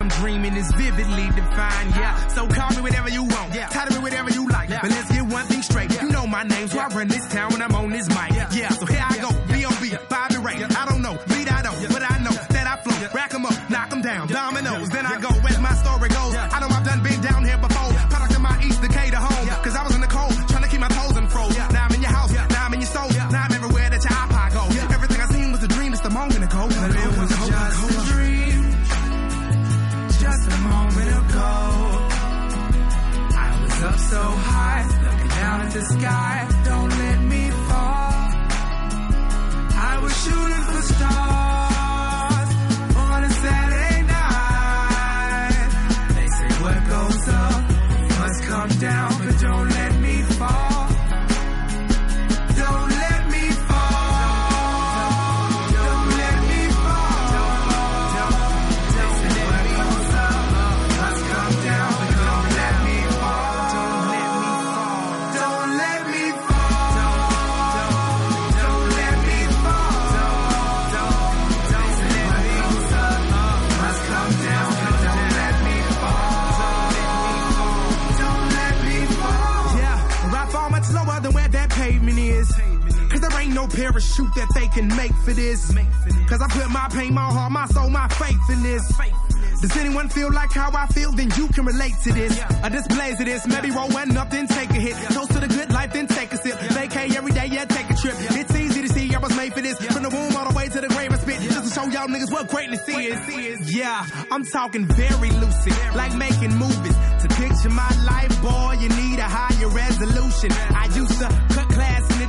8985. Yeah. So parachute that they can make for this. Cause I put my pain, my heart, my soul, my faith in this. Does anyone feel like how I feel? Then you can relate to this. A displays of this. Maybe roll one up, then take a hit. Toast to the good life, then take a sip. Vacay every day, yeah, take a trip. It's easy to see I was made for this. From the womb all the way to the grave, I spit. Just to show y'all niggas what greatness is. Yeah, I'm talking very lucid. Like making movies. To picture my life, boy, you need a higher resolution. I used to cut class in the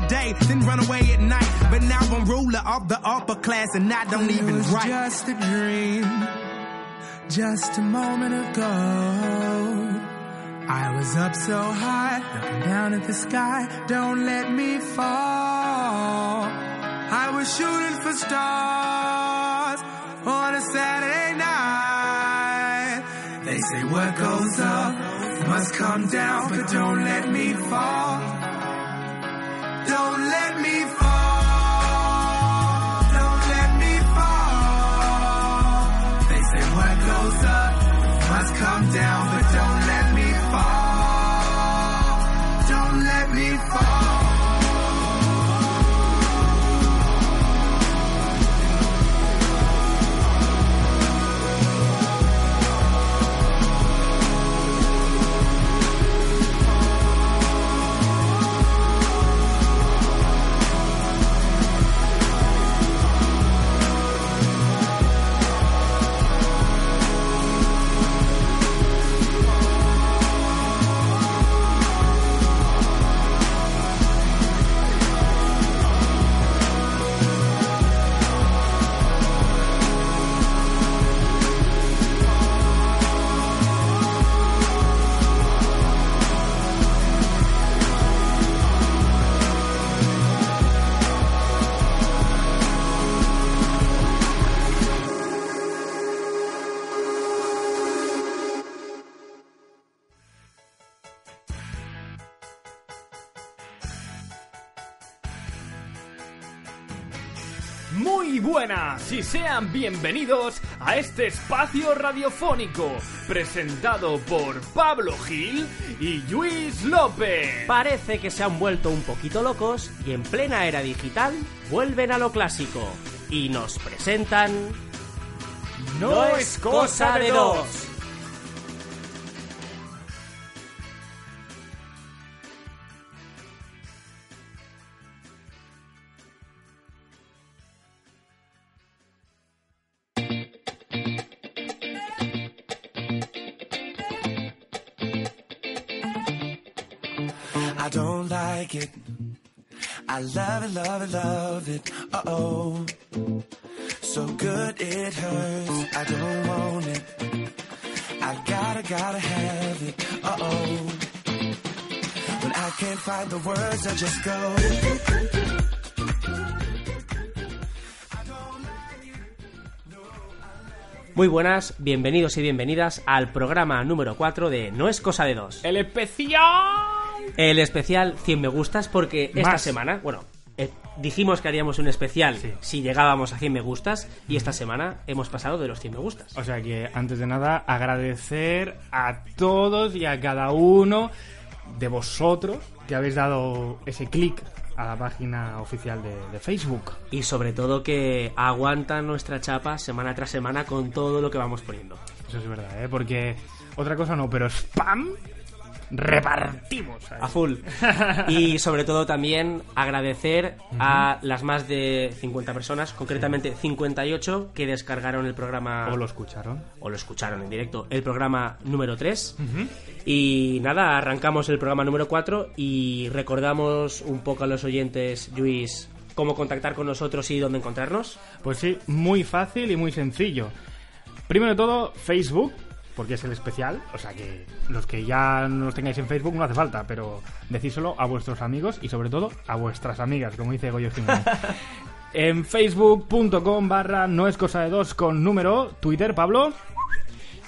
day, then run away at night. But now I'm ruler of the upper class, and I don't even write. just a dream just a moment ago. I was up so high, looking down at the sky. Don't let me fall. I was shooting for stars on a Saturday night. They say what goes up must come down, but don't let me fall. Down, but y sean bienvenidos a este espacio radiofónico presentado por Pablo Gil y Luis López. Parece que se han vuelto un poquito locos y en plena era digital vuelven a lo clásico y nos presentan No es cosa de dos. Like it. I love it, love it, love it. Uh oh. so good it hurts. I don't want it. I gotta, gotta have it. Uh oh. When I can't find the words, I just go. Muy buenas, bienvenidos y bienvenidas al programa número 4 de No es cosa de dos. ¡El especial! El especial 100 me gustas porque esta semana, bueno, eh, dijimos que haríamos un especial Sí. si llegábamos a 100 me gustas y esta semana hemos pasado de los 100 me gustas. O sea que, antes de nada, agradecer a todos y a cada uno de vosotros que habéis dado ese clic a la página oficial de, de Facebook. Y sobre todo que aguantan nuestra chapa semana tras semana con todo lo que vamos poniendo. Eso es verdad, ¿eh? Porque otra cosa no, pero spam repartimos. ahí. A full. Y sobre todo también agradecer a las más de 50 personas, concretamente 58, que descargaron el programa O lo escucharon. o lo escucharon en directo, el programa número 3. Y nada, arrancamos el programa número 4 y recordamos un poco a los oyentes, Luis, cómo contactar con nosotros y dónde encontrarnos. Pues sí, muy fácil y muy sencillo. Primero de todo, Facebook, porque es el especial. O sea que los que ya no los tengáis en Facebook no hace falta, pero decíselo a vuestros amigos y sobre todo a vuestras amigas, como dice Goyo Jiménez. en facebook.com barra no es cosa de dos con número, Twitter, Pablo.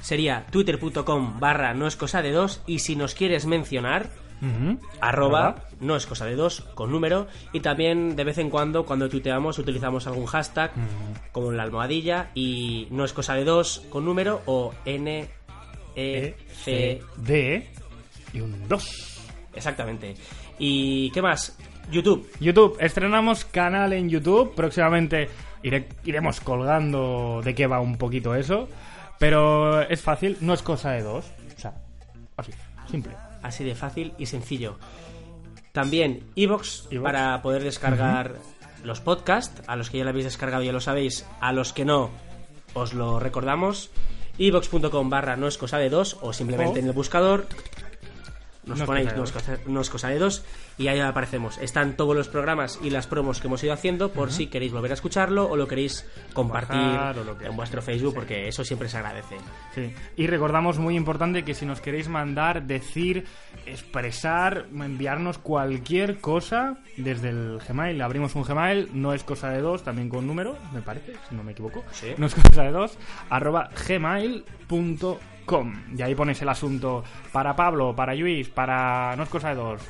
Sería twitter.com barra no es cosa de dos y si nos quieres mencionar, Ujú. arroba no es cosa de dos con número y también de vez en cuando cuando tuiteamos utilizamos algún hashtag como la almohadilla y no es cosa de dos con número o n e c D y un 2. exactamente y qué más YouTube YouTube, estrenamos canal en YouTube. Próximamente iremos colgando de qué va un poquito eso. Pero es fácil, no es cosa de dos. O sea, así, simple. así de fácil y sencillo también iVoox. para poder descargar los podcasts a los que ya lo habéis descargado ya lo sabéis a los que no os lo recordamos ibox.com barra no es cosa de dos o simplemente O- en el buscador nos No es ponéis cosa de no es, cosa, no es cosa de dos y ahí aparecemos están todos los programas y las promos que hemos ido haciendo por si queréis volver a escucharlo o lo queréis compartir Bajar o lo que en vuestro Facebook porque eso siempre se agradece Sí. Y recordamos muy importante que si nos queréis mandar, decir, expresar, enviarnos cualquier cosa desde el Gmail, abrimos un Gmail, no es cosa de dos, también con número, me parece, si no me equivoco. Sí. No es cosa de dos, arroba gmail.com. Y ahí pones el asunto para Pablo, para Luis, para no es cosa de dos,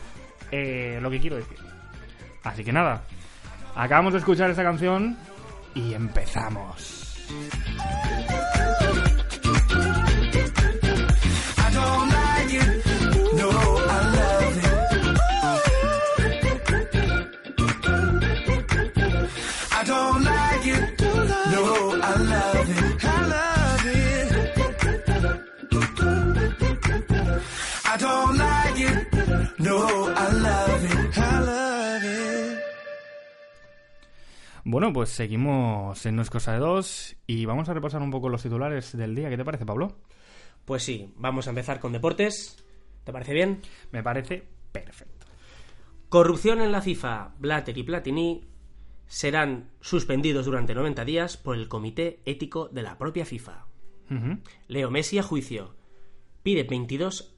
eh, lo que quiero decir. Así que nada, acabamos de escuchar esta canción y empezamos. Bueno, pues seguimos en No es cosa de dos y vamos a repasar un poco los titulares del día. ¿Qué te parece, Pablo? pues sí vamos a empezar con deportes ¿te parece bien? Me parece perfecto. Corrupción en la FIFA. Blatter y Platini serán suspendidos durante 90 días por el Comité Ético de la propia FIFA. Leo Messi a juicio. Pide 22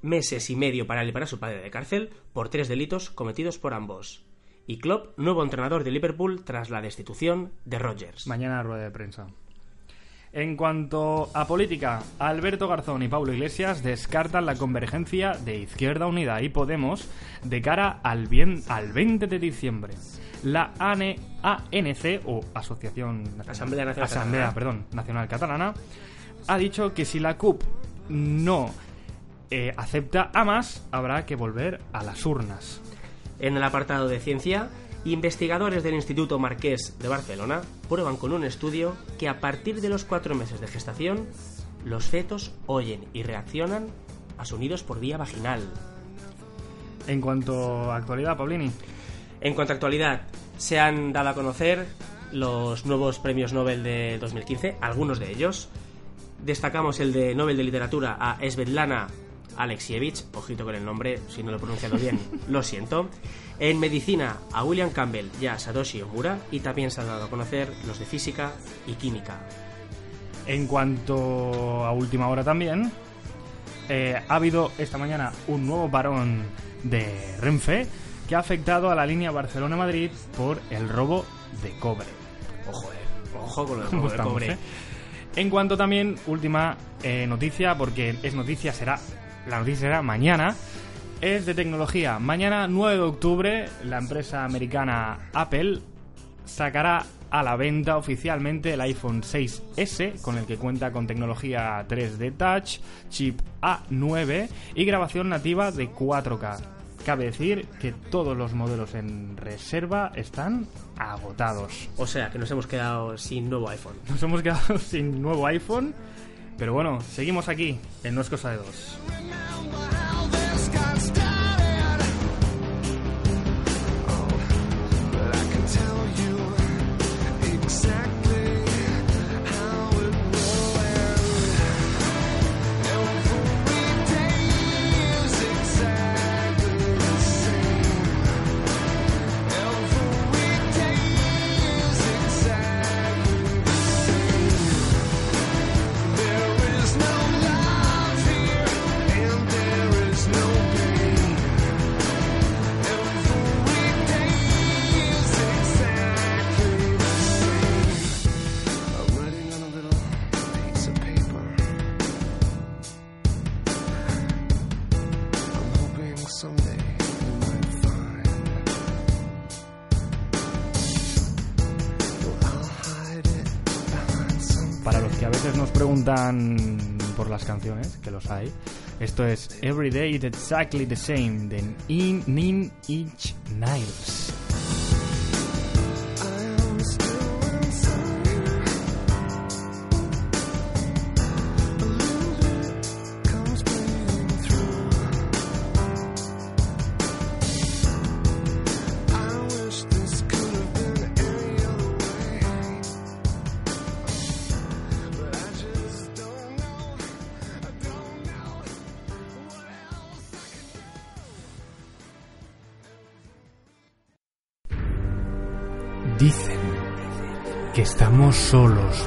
meses y medio para él y para su padre de cárcel por tres delitos cometidos por ambos. Y Klopp, nuevo entrenador de Liverpool tras la destitución de Rodgers. Mañana rueda de prensa. En cuanto a política, Alberto Garzón y Pablo Iglesias descartan la convergencia de Izquierda Unida y Podemos de cara al, bien, al 20 de diciembre. La ANE ANC, o Asociación Nacional- Asamblea Nacional Asamblea, Catalana. perdón, Nacional Catalana, ha dicho que si la CUP no eh, acepta a más, habrá que volver a las urnas. En el apartado de ciencia, investigadores del Instituto Marqués de Barcelona prueban con un estudio que a partir de los cuatro meses de gestación, los fetos oyen y reaccionan a sonidos por vía vaginal. En cuanto a actualidad, Paulini, En cuanto a actualidad, se han dado a conocer los nuevos premios Nobel de 2015, algunos de ellos. Destacamos el de Nobel de Literatura a Svetlana Alexievich, ojito con el nombre, si no lo he pronunciado bien, lo siento. En medicina, a William Campbell y a Satoshi Omura, y también se han dado a conocer los de física y química. En cuanto a última hora también, eh, ha habido esta mañana un nuevo parón de Renfe que ha afectado a la línea Barcelona-Madrid por el robo de cobre. Ojo, eh. Ojo con el ¿Cómo robo de cobre. eh? En cuanto también, última eh, noticia, porque es noticia, será. La noticia será mañana. Es de tecnología. Mañana, 9 de octubre, la empresa americana Apple sacará a la venta oficialmente el iPhone 6S, con el que cuenta con tecnología 3D Touch, chip A9 y grabación nativa de 4K. Cabe decir que todos los modelos en reserva están agotados. O sea, que nos hemos quedado sin nuevo iPhone. Nos hemos quedado sin nuevo iPhone. Pero bueno, seguimos aquí, en No es cosa de dos. Para los que a veces nos preguntan por las canciones, que los hay, esto es Every Day It's Exactly the Same de In Nin Inch Nails.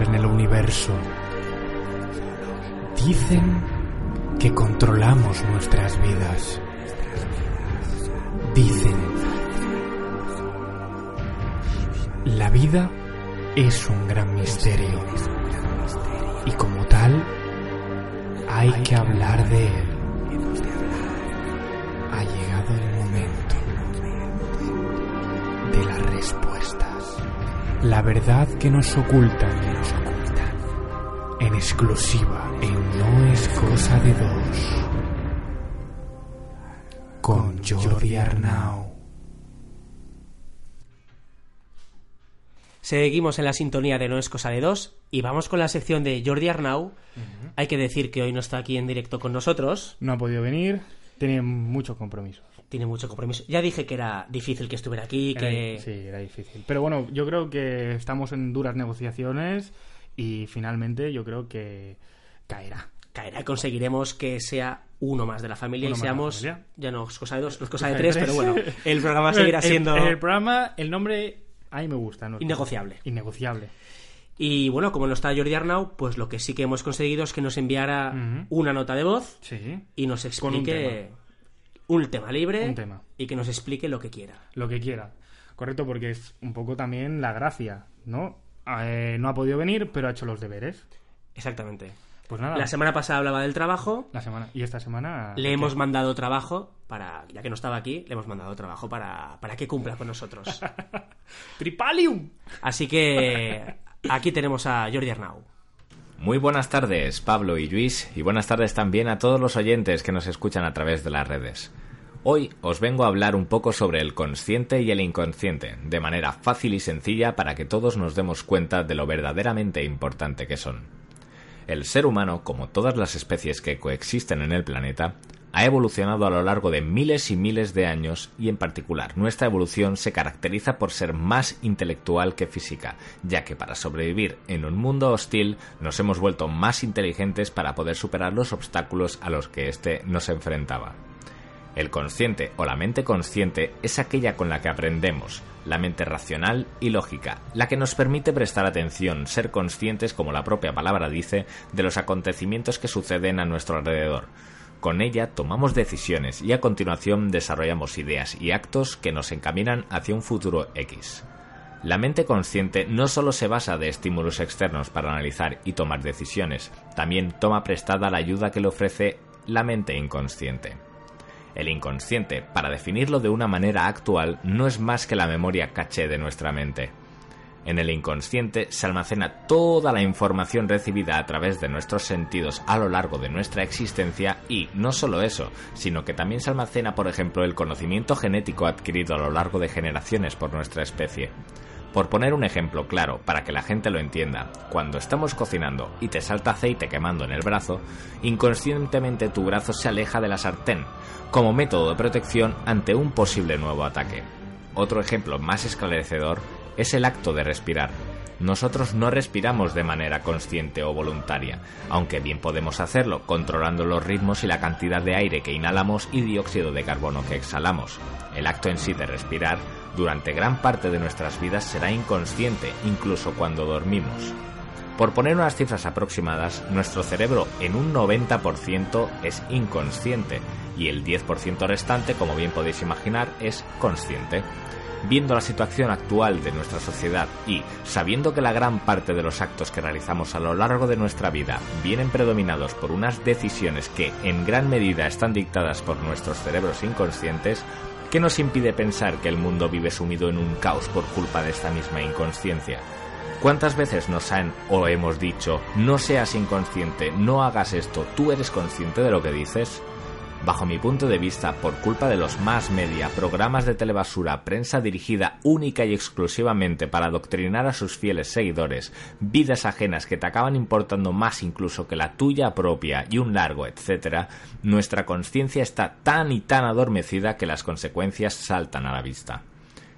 En el universo. Dicen que controlamos nuestras vidas. Dicen, la vida es un gran misterio y como tal hay que hablar de él. Ha llegado el momento de las respuestas. La verdad que nos ocultan. En exclusiva, en No es cosa de dos. Con Jordi Arnau. Seguimos en la sintonía de No es cosa de dos y vamos con la sección de Jordi Arnau. Hay que decir que hoy no está aquí en directo con nosotros, No ha podido venir, tiene muchos compromisos. tiene mucho compromiso. Ya dije que era difícil que estuviera aquí, que Era- sí, era difícil. Pero bueno, yo creo que estamos en duras negociaciones y finalmente yo creo que caerá. caerá y conseguiremos que sea uno más de la familia Uno y seamos, familia. ya no es cosa de dos, no es cosa de tres, pero bueno, el programa seguirá siendo... El, programa, el nombre, a mí me gusta. ¿no? Innegociable. Innegociable. Y bueno, como no está Jordi Arnau, pues lo que sí que hemos conseguido es que nos enviara una nota de voz Sí. y nos Con un explique un tema libre Un tema. y que nos explique lo que quiera. Lo que quiera. Correcto, porque es un poco también la gracia, ¿no? Eh, no ha podido venir, pero ha hecho los deberes. Exactamente. Pues nada. La semana pasada hablaba del trabajo, La semana. Y esta semana. le hemos mandado trabajo para, ya que no estaba aquí, le hemos mandado trabajo para, para que cumpla con nosotros. ¡Tripalium! Así que aquí tenemos a Jordi Arnau. Muy buenas tardes, Pablo y Luis, y buenas tardes también a todos los oyentes que nos escuchan a través de las redes. Hoy os vengo a hablar un poco sobre el consciente y el inconsciente, de manera fácil y sencilla para que todos nos demos cuenta de lo verdaderamente importante que son. El ser humano, como todas las especies que coexisten en el planeta, ha evolucionado a lo largo de miles y miles de años y en particular nuestra evolución se caracteriza por ser más intelectual que física, ya que para sobrevivir en un mundo hostil nos hemos vuelto más inteligentes para poder superar los obstáculos a los que éste nos enfrentaba. El consciente o la mente consciente es aquella con la que aprendemos, la mente racional y lógica, la que nos permite prestar atención, ser conscientes, como la propia palabra dice, de los acontecimientos que suceden a nuestro alrededor. Con ella tomamos decisiones y a continuación desarrollamos ideas y actos que nos encaminan hacia un futuro X. La mente consciente no solo se basa de estímulos externos para analizar y tomar decisiones, también toma prestada la ayuda que le ofrece la mente inconsciente. El inconsciente, para definirlo de una manera actual, no es más que la memoria caché de nuestra mente. En el inconsciente se almacena toda la información recibida a través de nuestros sentidos a lo largo de nuestra existencia y no solo eso, sino que también se almacena, por ejemplo, el conocimiento genético adquirido a lo largo de generaciones por nuestra especie. Por poner un ejemplo claro para que la gente lo entienda, cuando estamos cocinando y te salta aceite quemando en el brazo, inconscientemente tu brazo se aleja de la sartén, como método de protección ante un posible nuevo ataque. Otro ejemplo más esclarecedor es el acto de respirar. Nosotros no respiramos de manera consciente o voluntaria, aunque bien podemos hacerlo controlando los ritmos y la cantidad de aire que inhalamos y dióxido de carbono que exhalamos. El acto en sí de respirar durante gran parte de nuestras vidas será inconsciente, incluso cuando dormimos. Por poner unas cifras aproximadas, nuestro cerebro en un 90% es inconsciente y el 10% restante, como bien podéis imaginar, es consciente. Viendo la situación actual de nuestra sociedad y sabiendo que la gran parte de los actos que realizamos a lo largo de nuestra vida vienen predominados por unas decisiones que en gran medida están dictadas por nuestros cerebros inconscientes, ¿qué nos impide pensar que el mundo vive sumido en un caos por culpa de esta misma inconsciencia? ¿Cuántas veces nos han o hemos dicho, no seas inconsciente, no hagas esto, tú eres consciente de lo que dices? Bajo mi punto de vista, por culpa de los más media, programas de telebasura, prensa dirigida única y exclusivamente para adoctrinar a sus fieles seguidores, vidas ajenas que te acaban importando más incluso que la tuya propia y un largo etcétera, nuestra conciencia está tan y tan adormecida que las consecuencias saltan a la vista.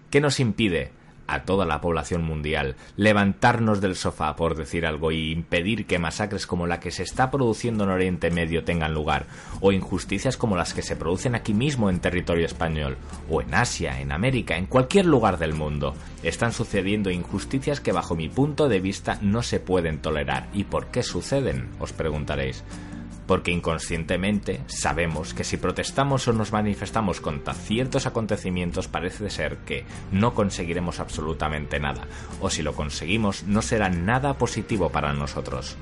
¿Qué nos impide? A toda la población mundial, levantarnos del sofá, por decir algo, y impedir que masacres como la que se está produciendo en Oriente Medio tengan lugar, o injusticias como las que se producen aquí mismo en territorio español, o en Asia, en América, en cualquier lugar del mundo. Están sucediendo injusticias que bajo mi punto de vista no se pueden tolerar. ¿Y por qué suceden? os preguntaréis porque inconscientemente sabemos que si protestamos o nos manifestamos contra ciertos acontecimientos parece ser que no conseguiremos absolutamente nada, o si lo conseguimos no será nada positivo para nosotros.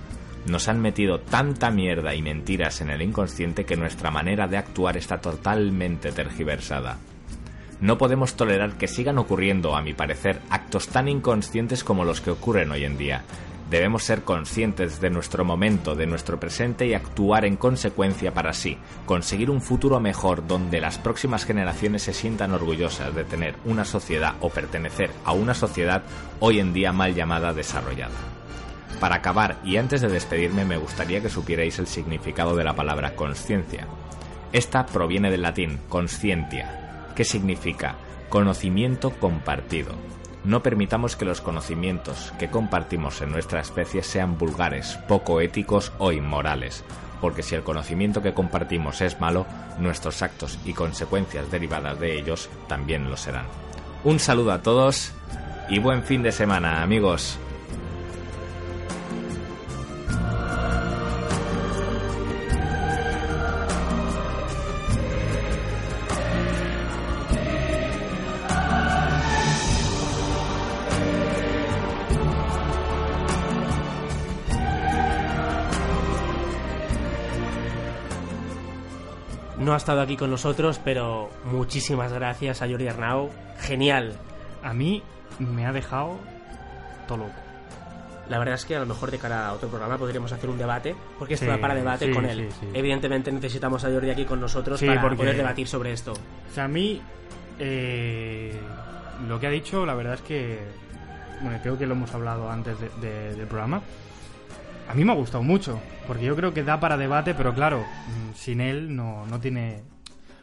Nos han metido tanta mierda y mentiras en el inconsciente que nuestra manera de actuar está totalmente tergiversada. No podemos tolerar que sigan ocurriendo, a mi parecer, actos tan inconscientes como los que ocurren hoy en día, Debemos ser conscientes de nuestro momento, de nuestro presente y actuar en consecuencia para así conseguir un futuro mejor donde las próximas generaciones se sientan orgullosas de tener una sociedad o pertenecer a una sociedad hoy en día mal llamada desarrollada. Para acabar y antes de despedirme me gustaría que supierais el significado de la palabra conciencia. Esta proviene del latín conscientia, que significa conocimiento compartido. No permitamos que los conocimientos que compartimos en nuestra especie sean vulgares, poco éticos o inmorales, porque si el conocimiento que compartimos es malo, nuestros actos y consecuencias derivadas de ellos también lo serán. Un saludo a todos y buen fin de semana, amigos. No ha estado aquí con nosotros, pero muchísimas gracias a Jordi Arnau. Genial. A mí me ha dejado todo loco. La verdad es que a lo mejor de cara a otro programa podríamos hacer un debate, porque esto Sí, da para debate sí, con él. sí. Evidentemente necesitamos a Jordi aquí con nosotros para porque- poder debatir sobre esto. O sea, a mí eh, lo que ha dicho, la verdad es que, bueno, creo que lo hemos hablado antes de- de- del programa. A mí me ha gustado mucho, porque yo creo que da para debate, pero claro, mm, sin él no, no tiene...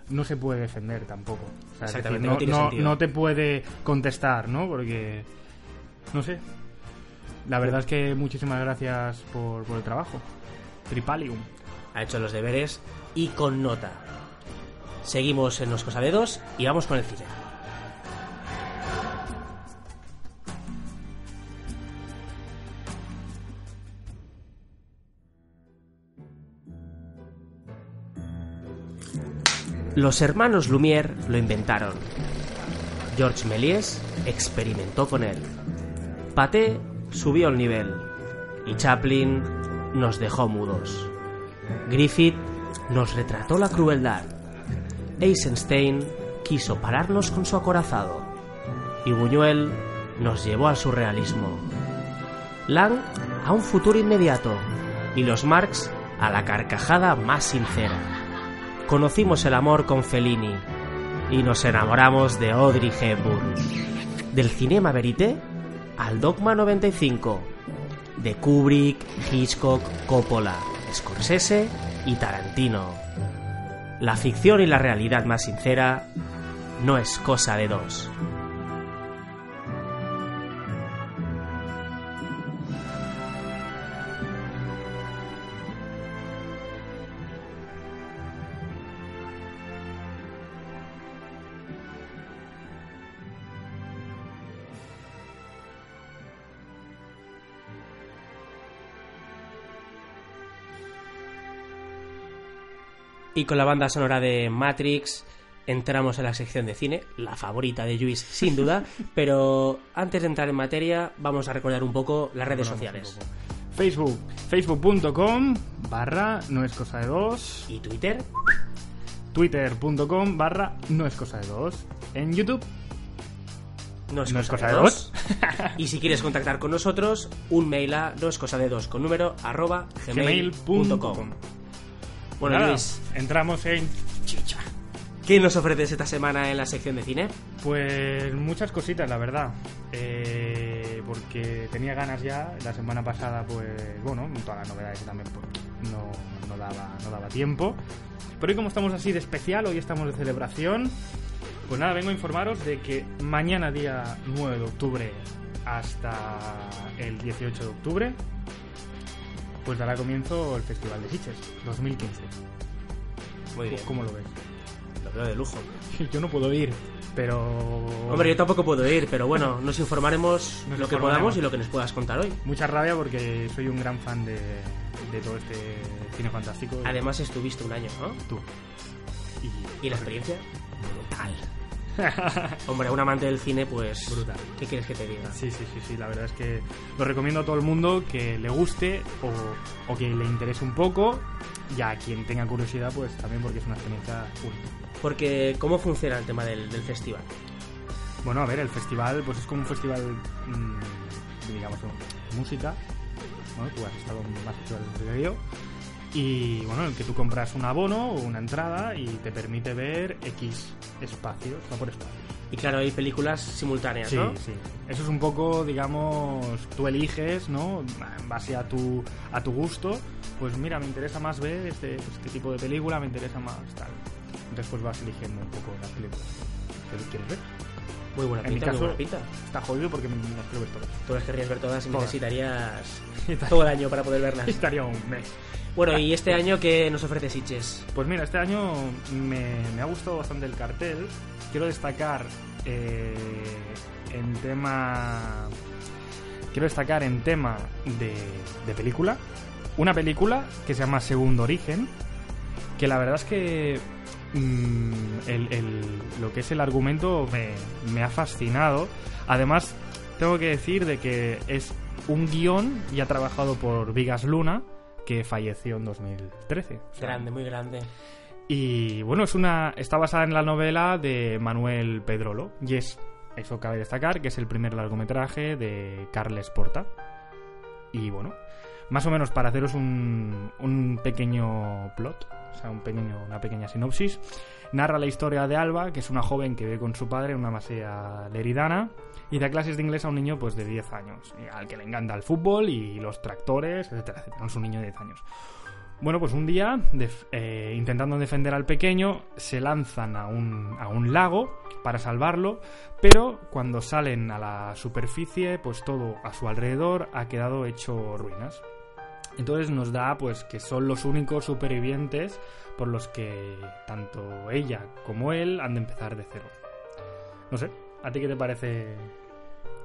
No se puede defender tampoco. O sea, es decir, Exactamente, no, no tiene no- sentido. no te puede contestar, ¿no? Porque... No sé. La verdad es que muchísimas gracias por, por el trabajo. Tripalium. Ha hecho los deberes y con nota. Seguimos en los cosadedos y vamos con el cine. Los hermanos Lumière lo inventaron. Georges Méliès experimentó con él. Paté subió el nivel y Chaplin nos dejó mudos. Griffith nos retrató la crueldad. Eisenstein quiso pararnos con su acorazado. Y Buñuel nos llevó al surrealismo. Lang a un futuro inmediato. Y los Marx a la carcajada más sincera. Conocimos el amor con Fellini. Y nos enamoramos de Audrey Hepburn. Del cinema verité al Dogma 95 de Kubrick, Hitchcock, Coppola, Scorsese y Tarantino. La ficción y la realidad más sincera no es cosa de dos. Y con la banda sonora de Matrix entramos en la sección de cine, la favorita de Luis sin duda, pero antes de entrar en materia vamos a recordar un poco las redes sociales. Facebook, facebook.com barra no es cosa de dos, ¿Y Twitter? twitter.com barra no es cosa de dos, en YouTube No es, No es cosa, de de dos. y si quieres contactar con nosotros, un mail a no es cosa de dos con número arroba gmail.com. gmail.com. Bueno, Nada, Luis, entramos en chicha. ¿qué nos ofreces esta semana en la sección de cine? Pues muchas cositas, la verdad. Eh, porque tenía ganas ya. La semana pasada, pues, bueno, todas las novedades también pues, no, no daba, no daba tiempo. Pero hoy como estamos así de especial, hoy estamos de celebración, pues nada, vengo a informaros de que mañana día 9 de octubre hasta el 18 de octubre, pues dará comienzo el Festival de Sitges 2015. Muy bien, ¿Cómo lo ves? lo veo de lujo. Yo no puedo ir, pero... Hombre, yo tampoco puedo ir, pero bueno, nos informaremos Nos lo que informaremos. podamos y lo que nos puedas contar hoy. Mucha rabia porque soy un gran fan de, de todo este cine fantástico. Además, estuviste un año, ¿no? tú. Y, ¿Y la experiencia? Brutal. Hombre, un amante del cine, pues. Brutal. ¿Qué quieres que te diga? Sí, sí, sí, sí, la verdad es que lo recomiendo a todo el mundo que le guste o, o que le interese un poco y a quien tenga curiosidad, pues también porque es una experiencia única. Porque, ¿cómo funciona el tema del, del festival? Bueno, a ver, el festival pues es como un festival, mm, digamos, de música. ¿no? Tú has estado más festivales que yo. Y bueno, en el que tú compras un abono o una entrada y te permite ver X espacios, no por espacios. Y claro, hay películas simultáneas, Sí, ¿no? sí. Eso es un poco, digamos, tú eliges, ¿no? En base a tu, a tu gusto, pues mira, me interesa más ver este, este tipo de película, me interesa más tal. Entonces pues vas eligiendo un poco las películas que quieres ver. Muy buena En mi muy caso, buena pinta. está jodido porque me las quiero ver todas. Tú las querrías ver todas y Todas. necesitarías todo el año para poder verlas. Estaría un mes. Bueno, y este año, ¿qué nos ofrece Sitges? Pues mira, este año me, me ha gustado bastante el cartel. Quiero destacar eh, en tema. Quiero destacar en tema de, de película. Una película que se llama Segundo Origen. Que la verdad es que. Mm, el- el- lo que es el argumento me, me ha fascinado. Además, tengo que decir de que es un guion ya trabajado por Vigas Luna, que falleció en 2013. O sea, Grande, muy grande. y bueno, es una está basada en la novela de Manuel Pedrolo. Y es, eso cabe destacar, que es el primer largometraje de Carles Porta. Y bueno, Más o menos para haceros un, un pequeño plot, o sea, un pequeño, una pequeña sinopsis, narra la historia de Alba, que es una joven que vive con su padre en una masía leridana y da clases de inglés a un niño pues de 10 años, al que le encanta el fútbol y los tractores, etcétera, etcétera. Es un niño de 10 años. Bueno, pues un día, eh, intentando defender al pequeño, se lanzan a un, a un lago para salvarlo, pero cuando salen a la superficie, pues todo a su alrededor ha quedado hecho ruinas. Entonces nos da pues que son los únicos supervivientes por los que tanto ella como él han de empezar de cero. No sé, ¿a ti qué te parece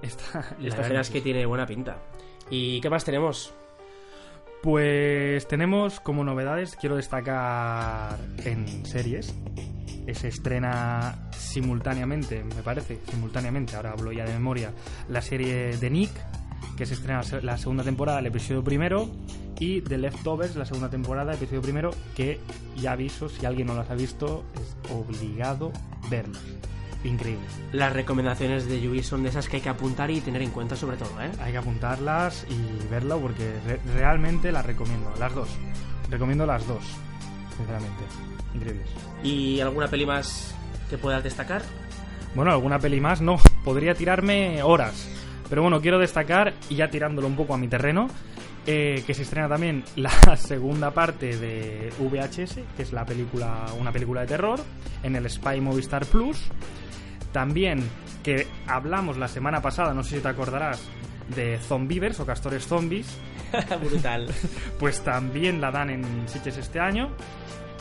esta? La esta verdad es que tiene buena pinta. ¿Y qué más tenemos? Pues tenemos como novedades, quiero destacar en series. Se estrena simultáneamente, me parece, simultáneamente, ahora hablo ya de memoria, la serie de Nick, que se estrena la segunda temporada, el episodio primero, y The Leftovers, la segunda temporada, episodio primero, que ya aviso, si alguien no las ha visto, es obligado verlas. Increíble. Las recomendaciones de Yui son de esas que hay que apuntar y tener en cuenta sobre todo, ¿eh? Hay que apuntarlas y verla porque re- realmente las recomiendo, las dos. Recomiendo las dos, sinceramente. Increíbles. ¿Y alguna peli más que puedas destacar? Bueno, alguna peli más, no. Podría tirarme horas. Pero bueno, quiero destacar, y ya tirándolo un poco a mi terreno, eh, que se estrena también la segunda parte de VHS, que es la película, una película de terror, en el Spy Movistar Plus. También que hablamos la semana pasada, no sé si te acordarás, de Zombievers o Castores Zombies, Brutal. pues también la dan en Sitges este año,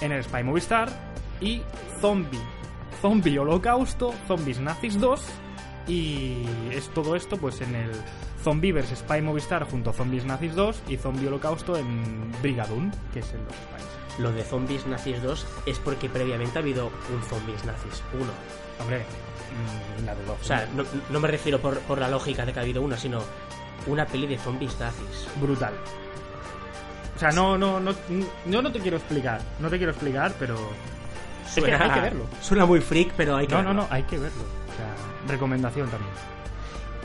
en el Spy Movistar, y Zombie, Zombie Holocausto, Zombies Nazis 2, y es todo esto pues en el Zombievers Spy Movistar junto a Zombies Nazis 2 y Zombie Holocausto en Brigadoon, que es en los Spies. Lo de Zombies Nazis 2 es porque previamente ha habido un Zombies Nazis 1. Hombre, mm, la los O sea, no, no me refiero por, por la lógica de que ha habido una, sino una peli de zombies nazis. brutal. O sea, no, no, no, yo no te quiero explicar, no te quiero explicar, pero es que hay que verlo. Suena muy freak, pero hay que No, no, verlo. no, hay que verlo. O sea, recomendación también.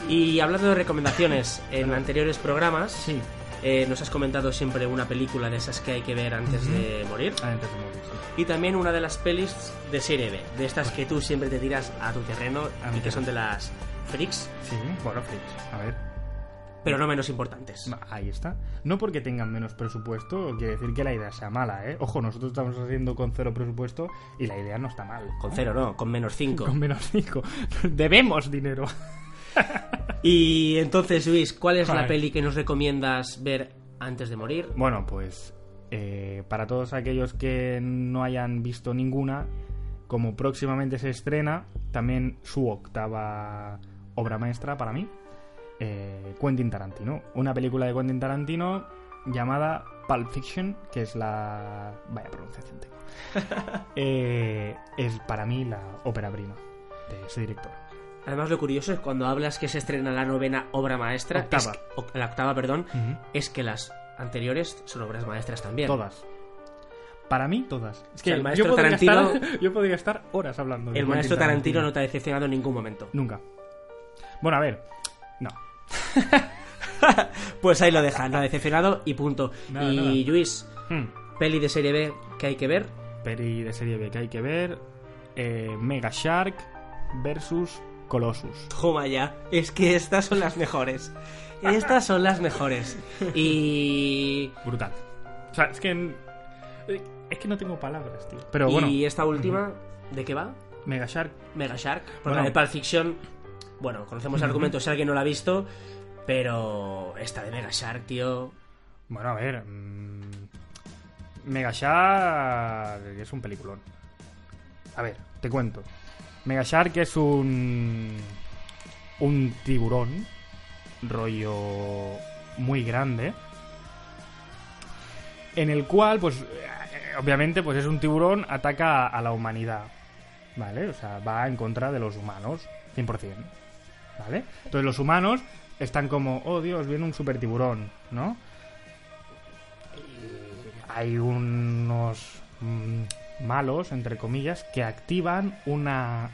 Y hablando de recomendaciones, en anteriores programas Sí, eh, nos has comentado siempre una película de esas que hay que ver antes de morir. antes de morir, sí. Y también una de las pelis de serie B, de estas que tú siempre te tiras a tu terreno A y que son de las freaks, Sí, bueno, Fritz. A ver, pero no menos importantes. ahí está. No porque tengan menos presupuesto quiere decir que la idea sea mala, ¿eh? Ojo, nosotros estamos haciendo con cero presupuesto y la idea no está mal. Con cero no, con menos cinco. Con menos cinco. Debemos dinero. Y entonces, Luis, ¿cuál es la peli que nos recomiendas ver antes de morir? Bueno, pues eh, para todos aquellos que no hayan visto ninguna, como próximamente se estrena, también su octava obra maestra para mí, eh, Quentin Tarantino. Una película de Quentin Tarantino llamada Pulp Fiction, que es la... Vaya pronunciación tengo. Eh, es para mí la ópera prima de ese director. Además, lo curioso es cuando hablas que se estrena la novena obra maestra, Octava. es que- la octava, perdón, es que las anteriores son obras maestras también. Todas. Para mí, todas. Es O sea, el maestro yo, podría Tarantino- estar, yo podría estar horas hablando de El maestro Tarantino no te ha decepcionado en ningún momento. Nunca. Bueno, a ver. Pues ahí lo dejan, ha decepcionado y punto. Y. Luis, Hmm. peli de serie B que hay que ver. Peli de serie B que hay que ver. eh, Mega Shark versus Colossus. Toma ya, es que estas son las mejores. Estas son las mejores. Y. Brutal. O sea, es que. eh, Es que no tengo palabras, tío. Pero y bueno, esta última, ¿de qué va? Mega Shark. Mega Shark. Porque Bueno. la de Pulp Fiction, bueno, conocemos el argumento si alguien no la ha visto, pero esta de Mega Shark, tío. Bueno, a ver. mm, Mega Shark es un peliculón. A ver, te cuento. Mega Shark es un. Un tiburón. Rollo. Muy grande. En el cual, pues. eh, Obviamente, pues es un tiburón, ataca a la humanidad. ¿Vale? O sea, va en contra de los humanos. 100%. ¿Vale? Entonces los humanos están como, oh Dios, viene un super tiburón, ¿no? Y hay unos mm, malos, entre comillas, que activan una,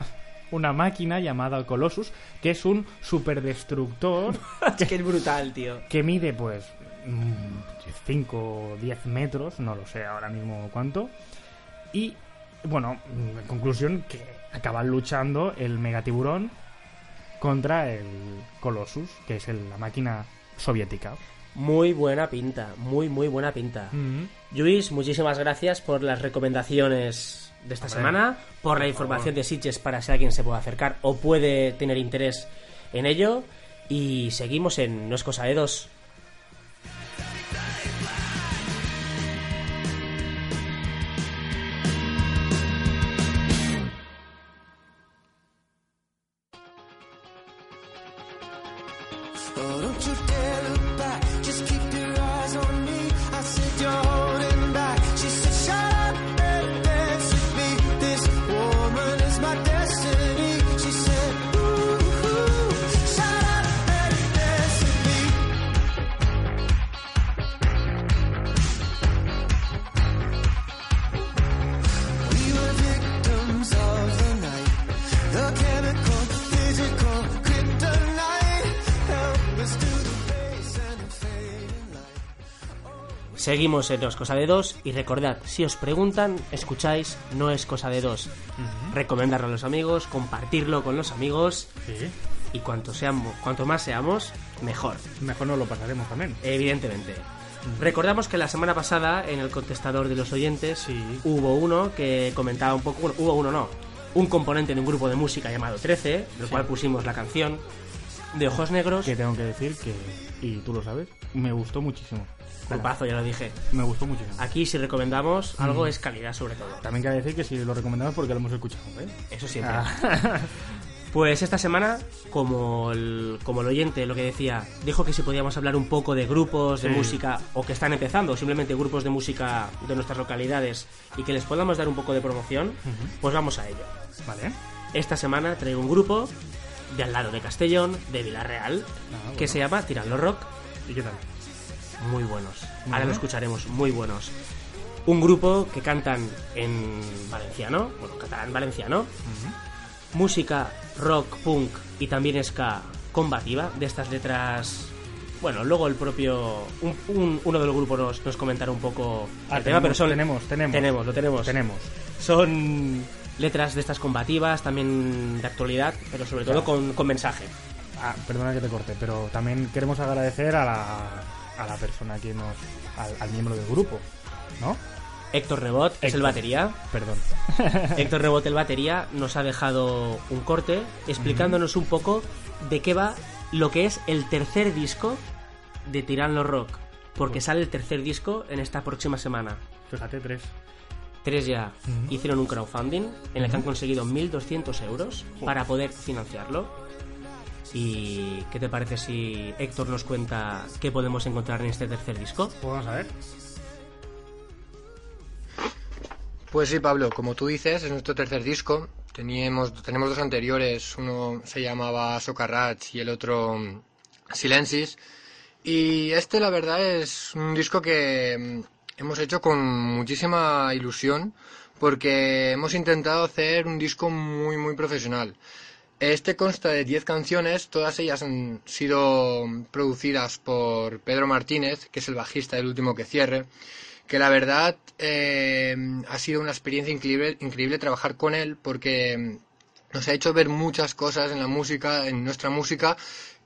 una máquina llamada Colossus, que es un superdestructor Es que es brutal, tío. que mide, pues, 5 o 10 metros, no lo sé ahora mismo cuánto. Y bueno, mm, en conclusión, que acaban luchando el megatiburón contra el Colossus, que es el- la máquina soviética. Muy buena pinta, muy, muy buena pinta. Luis, muchísimas gracias por las recomendaciones de esta Hombre, semana, por la información de Sitges para si alguien se puede acercar o puede tener interés en ello. Y seguimos en No es cosa de dos. Seguimos en No es cosa de dos. Y recordad, si os preguntan, escucháis No es cosa de dos. Recomendarlo a los amigos, compartirlo con los amigos. Sí. Y cuanto, seamos, cuanto más seamos, mejor. Mejor nos lo pasaremos también. Evidentemente. Recordamos que la semana pasada en el contestador de los oyentes Sí. hubo uno que comentaba un poco, bueno, hubo uno no, un componente de un grupo de música llamado 13, del cual pusimos la canción de Ojos Negros, Que tengo que decir que, y tú lo sabes, me gustó muchísimo. Grupazo, ya lo dije. Me gustó muchísimo. Aquí si recomendamos algo es calidad sobre todo. También cabe decir que si lo recomendamos porque lo hemos escuchado, ¿eh? Eso siempre. Ah. Pues esta semana, como el, como el oyente lo que decía, dijo que si podíamos hablar un poco de grupos de Sí. música o que están empezando, simplemente grupos de música de nuestras localidades y que les podamos dar un poco de promoción, pues vamos a ello. Vale. Esta semana traigo un grupo de al lado de Castellón, de Villarreal, Ah, que bueno. se llama Tirando Rock. ¿Y qué tal? Muy buenos. Ahora lo escucharemos, muy buenos. Un grupo que cantan en valenciano, bueno, catalán valenciano, música rock, punk y también ska combativa, de estas letras... Bueno, luego el propio... un- un- uno de los grupos nos, nos comentará un poco Ah, el tema, pero son... tenemos, tenemos. Tenemos, lo tenemos. Tenemos. Son letras de estas combativas, también de actualidad, pero sobre todo con, con mensaje. Ah, perdona que te corte, pero también queremos agradecer a la, a la persona que nos. al, al miembro del grupo, ¿no? Héctor Rebot es el batería. Perdón. Héctor Rebot, el batería, nos ha dejado un corte explicándonos un poco de qué va lo que es el tercer disco de Tirando Rock. Porque sale el tercer disco en esta próxima semana. Fíjate, tres. Tres ya hicieron un crowdfunding en el que han conseguido 1.200 euros para poder financiarlo. ¿Y qué te parece si Héctor nos cuenta qué podemos encontrar en este tercer disco? Pues vamos a ver. Pues sí, Pablo, como tú dices, es nuestro tercer disco. Teníamos, tenemos dos anteriores, uno se llamaba Socarrats y el otro mm, Silensis. Y este, la verdad, es un disco que mm, hemos hecho con muchísima ilusión porque hemos intentado hacer un disco muy, muy profesional. Este consta de 10 canciones, todas ellas han sido producidas por Pedro Martínez, que es el bajista del último que cierre que la verdad eh, ha sido una experiencia increíble, increíble trabajar con él porque nos ha hecho ver muchas cosas en la música, en nuestra música,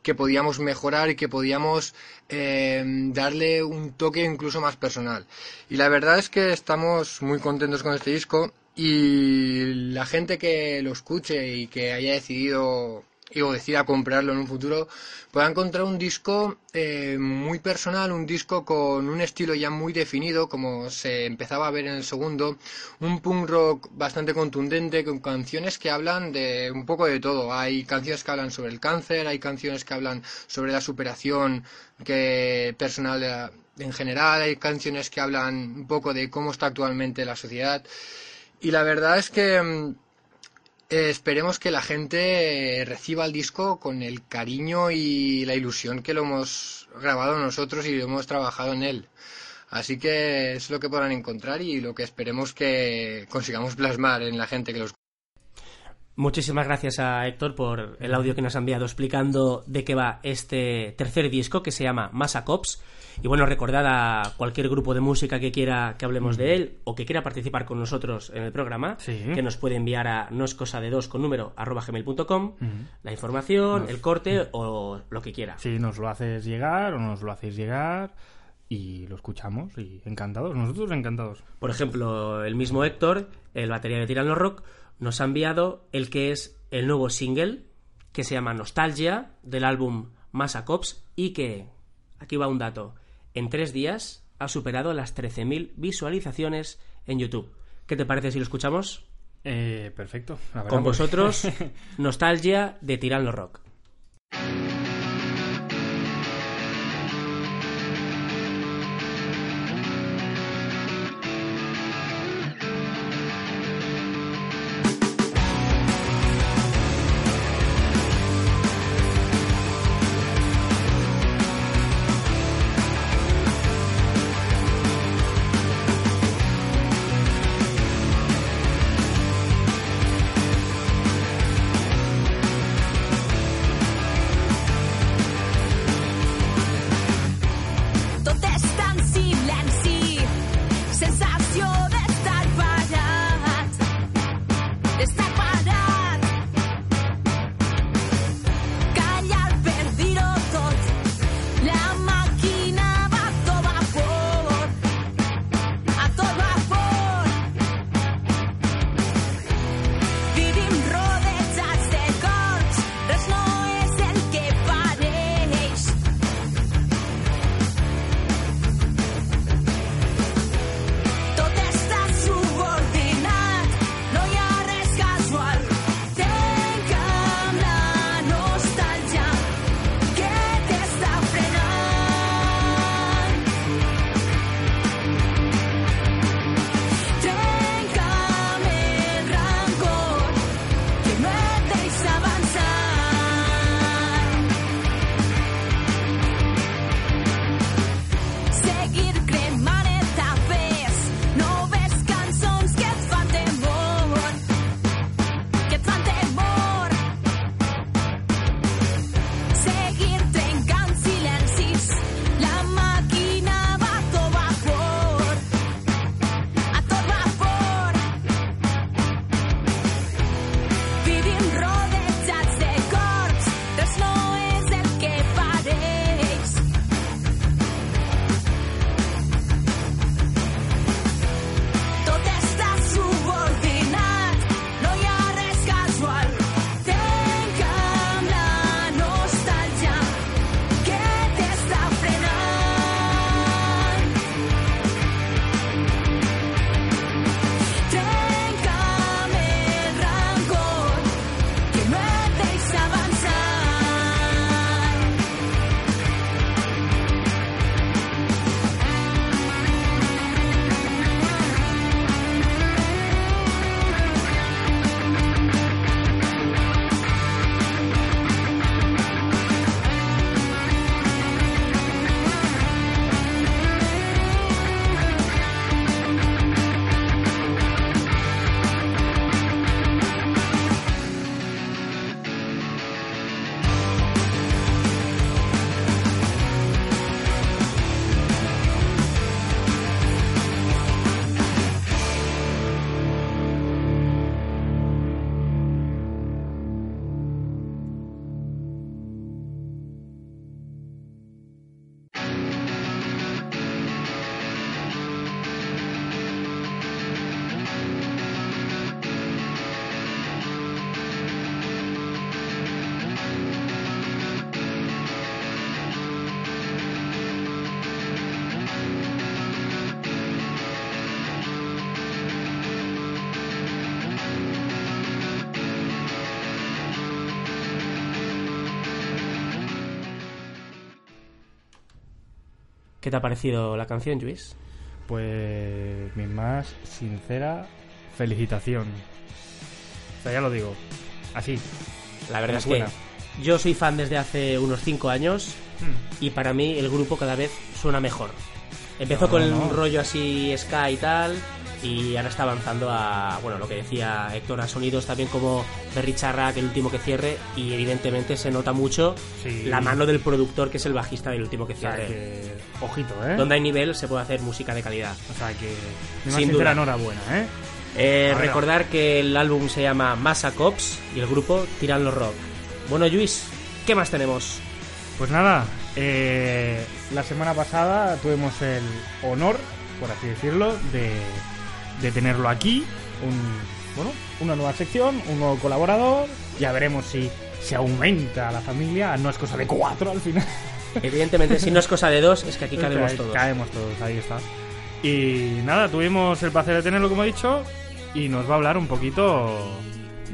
que podíamos mejorar y que podíamos eh, darle un toque incluso más personal. Y la verdad es que estamos muy contentos con este disco y la gente que lo escuche y que haya decidido o decida comprarlo en un futuro, pueda encontrar un disco eh, muy personal, un disco con un estilo ya muy definido, como se empezaba a ver en el segundo, un punk rock bastante contundente, con canciones que hablan de un poco de todo. Hay canciones que hablan sobre el cáncer, hay canciones que hablan sobre la superación que personal en general, hay canciones que hablan un poco de cómo está actualmente la sociedad. Y la verdad es que mm, eh, esperemos que la gente eh, reciba el disco con el cariño y la ilusión que lo hemos grabado nosotros y lo hemos trabajado en él. Así que es lo que podrán encontrar y lo que esperemos que consigamos plasmar en la gente que los Muchísimas gracias a Héctor por el audio que nos ha enviado explicando de qué va este tercer disco que se llama Massa Cops. Y bueno, recordad a cualquier grupo de música que quiera que hablemos de él o que quiera participar con nosotros en el programa, Sí. que nos puede enviar a no es cosa de dos con número arroba gmail.com la información, el corte o lo que quiera. Si nos lo haces llegar o nos lo hacéis llegar y lo escuchamos y encantados, nosotros encantados. Por ejemplo, el mismo Héctor, el batería de Tirano Rock, nos ha enviado el que es el nuevo single, que se llama Nostalgia, del álbum Massa Cops, y que, aquí va un dato, en tres días ha superado las 13.000 visualizaciones en YouTube. ¿Qué te parece si lo escuchamos? Eh, perfecto. La Con pues- vosotros, Nostalgia de Tirano Rock. ¿Qué te ha parecido la canción, Luis? Pues mi más sincera felicitación. O sea, ya lo digo. Así. La verdad Es buena. que yo soy fan desde hace unos 5 años y para mí el grupo cada vez suena mejor. Empezó No, con no. un rollo así ska y tal y ahora está avanzando a, bueno, lo que decía Héctor, a sonidos también como Berry Charrac, el último que cierre, y evidentemente se nota mucho Sí. la mano del productor que es el bajista del último que O sea, cierre. que... Ojito, ¿eh? Donde hay nivel se puede hacer música de calidad. O sea, que... Sin sincera duda. enhorabuena, ¿eh? Eh, recordar que el álbum se llama Massa Cops y el grupo Tiran los Rock. Bueno, Luis, ¿qué más tenemos? Pues nada, eh, la semana pasada tuvimos el honor, por así decirlo, de, de tenerlo aquí. Un, bueno, una nueva sección, un nuevo colaborador. Ya veremos si se aumenta la familia. No es cosa de cuatro al final. Evidentemente, si no es cosa de dos, es que aquí cabemos Ca- todos. Caemos todos, ahí está. Y nada, tuvimos el placer de tenerlo, como he dicho, y nos va a hablar un poquito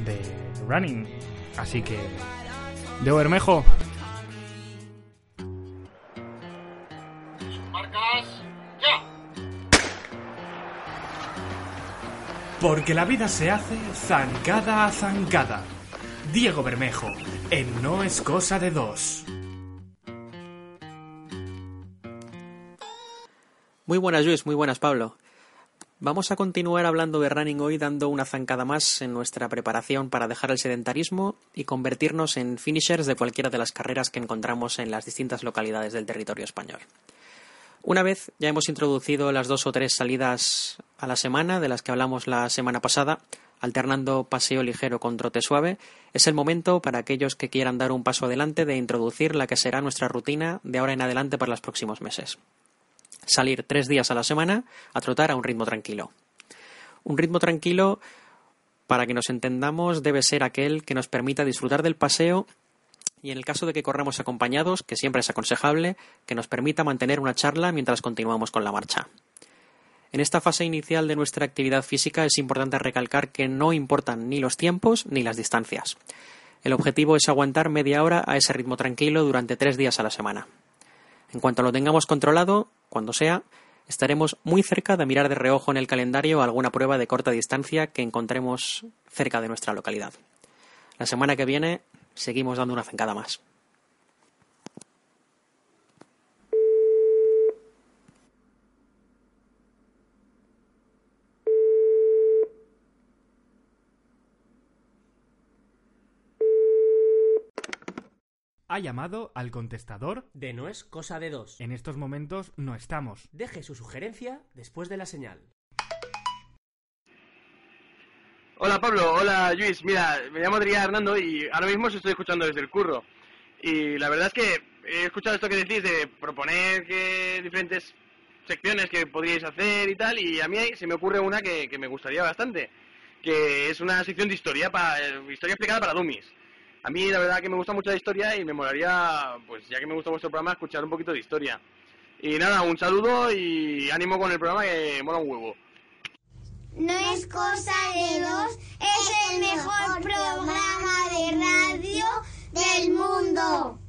de running. Así que, de Bermejo, Porque la vida se hace zancada a zancada. Diego Bermejo, en No es cosa de dos. Muy buenas, Luis, muy buenas, Pablo. Vamos a continuar hablando de running hoy, dando una zancada más en nuestra preparación para dejar el sedentarismo y convertirnos en finishers de cualquiera de las carreras que encontramos en las distintas localidades del territorio español. Una vez ya hemos introducido las dos o tres salidas a la semana de las que hablamos la semana pasada, alternando paseo ligero con trote suave, es el momento para aquellos que quieran dar un paso adelante de introducir la que será nuestra rutina de ahora en adelante para los próximos meses salir tres días a la semana a trotar a un ritmo tranquilo. Un ritmo tranquilo, para que nos entendamos, debe ser aquel que nos permita disfrutar del paseo y en el caso de que corramos acompañados, que siempre es aconsejable, que nos permita mantener una charla mientras continuamos con la marcha. En esta fase inicial de nuestra actividad física es importante recalcar que no importan ni los tiempos ni las distancias. El objetivo es aguantar media hora a ese ritmo tranquilo durante tres días a la semana. En cuanto lo tengamos controlado, cuando sea, estaremos muy cerca de mirar de reojo en el calendario alguna prueba de corta distancia que encontremos cerca de nuestra localidad. La semana que viene seguimos dando una zancada más. ha llamado al contestador. De no es cosa de dos. En estos momentos no estamos. Deje su sugerencia después de la señal. Hola Pablo, hola Luis. Mira, me llamo Adrián Hernando y ahora mismo os estoy escuchando desde el curro. Y la verdad es que he escuchado esto que decís de proponer que diferentes secciones que podríais hacer y tal, y a mí se me ocurre una que, me gustaría bastante, que es una sección de historia, para, historia explicada para dummies. A mí la verdad que me gusta mucho la historia y me molaría, pues ya que me gusta vuestro programa, escuchar un poquito de historia. Y nada, un saludo y ánimo con el programa que mola un huevo. No es cosa de dos, es el mejor programa de radio del mundo.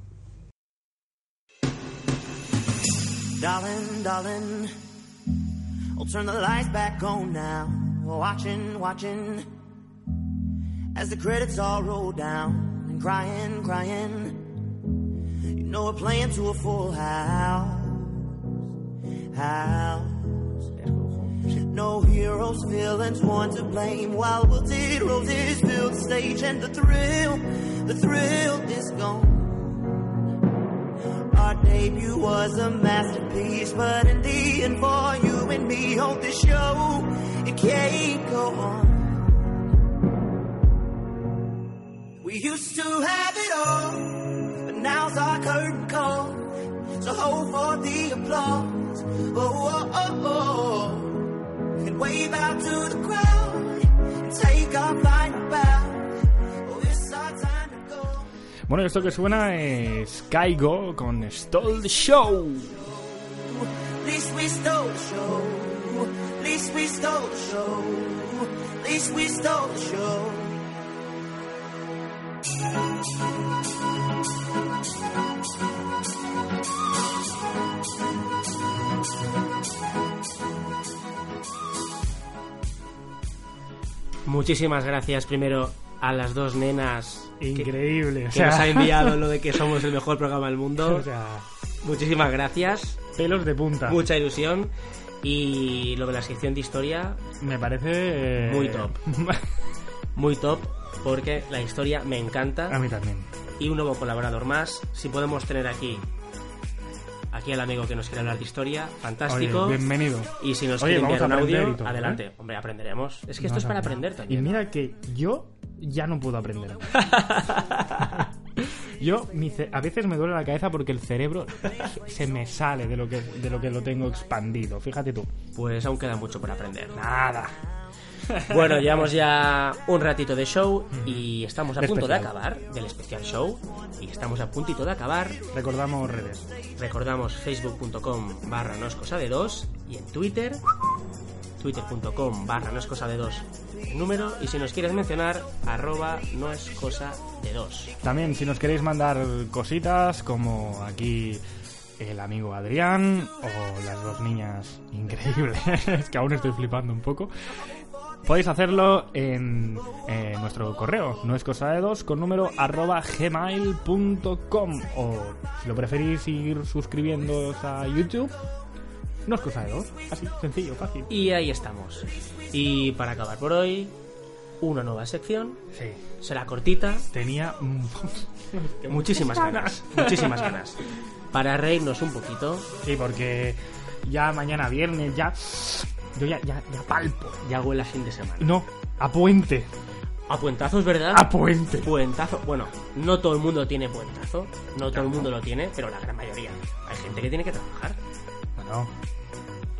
Darling, darling, I'll turn the lights back on now. Watching, watching, as the credits all roll down. And crying, crying, you know we're playing to a full house. House. No heroes, villains, one to blame. While wilted roses fill the stage, and the thrill, the thrill is gone. Our debut was a masterpiece, but in the end, for you and me, on this show, it can't go on. We used to have it all, but now's our curtain call. So hold for the applause. Oh, oh, oh, oh. Bueno, esto que suena es Kaigo con Stole the Show. Muchísimas gracias primero a las dos nenas Increíble. que, o sea, nos ha enviado lo de que somos el mejor programa del mundo. o sea, Muchísimas gracias. pelos de punta. Mucha ilusión. Y lo de la sección de historia, Me parece... eh, Muy top. muy top, porque la historia me encanta. A mí también. Y un nuevo colaborador más. Si podemos tener aquí aquí al amigo que nos quiere hablar de historia, fantástico. Oye, bienvenido. Y si nos quiere enviar un audio, y ¿eh? adelante. Hombre, aprenderemos. Es que esto es para aprender Y también. mira que yo ya no puedo aprender. yo mi a veces me duele la cabeza porque el cerebro se me sale de lo que de lo que lo tengo expandido. Fíjate tú. Pues aún queda mucho por aprender. Nada. Bueno, llevamos ya un ratito de show y estamos a De punto de especial. acabar del especial show. Y estamos a puntito de acabar. Recordamos redes. Recordamos facebook.com barra no es cosa de dos y en Twitter twitter.com barra no es cosa de dos número y si nos quieres mencionar arroba no es cosa de dos. También si nos queréis mandar cositas como aquí el amigo Adrián o las dos niñas increíbles que aún estoy flipando un poco. Podéis hacerlo en, eh, nuestro correo, no es cosa de dos, con número arroba gmail.com o si lo preferís ir suscribiéndoos a YouTube, no es cosa de dos, así, sencillo, fácil. Y ahí estamos. Y para acabar por hoy, una nueva sección. Sí. Será cortita. Tenía muchísimas ganas. Muchísimas ganas. Para reírnos un poquito. Sí, porque ya mañana viernes, ya. Yo ya, ya, ya palpo. Ya huele a fin de semana. No, a puente. A puentazos, ¿verdad? A puente. Puentazo. Bueno, no todo el mundo tiene puentazo. No todo el mundo lo tiene, pero la gran mayoría. Hay gente que tiene que trabajar. Bueno,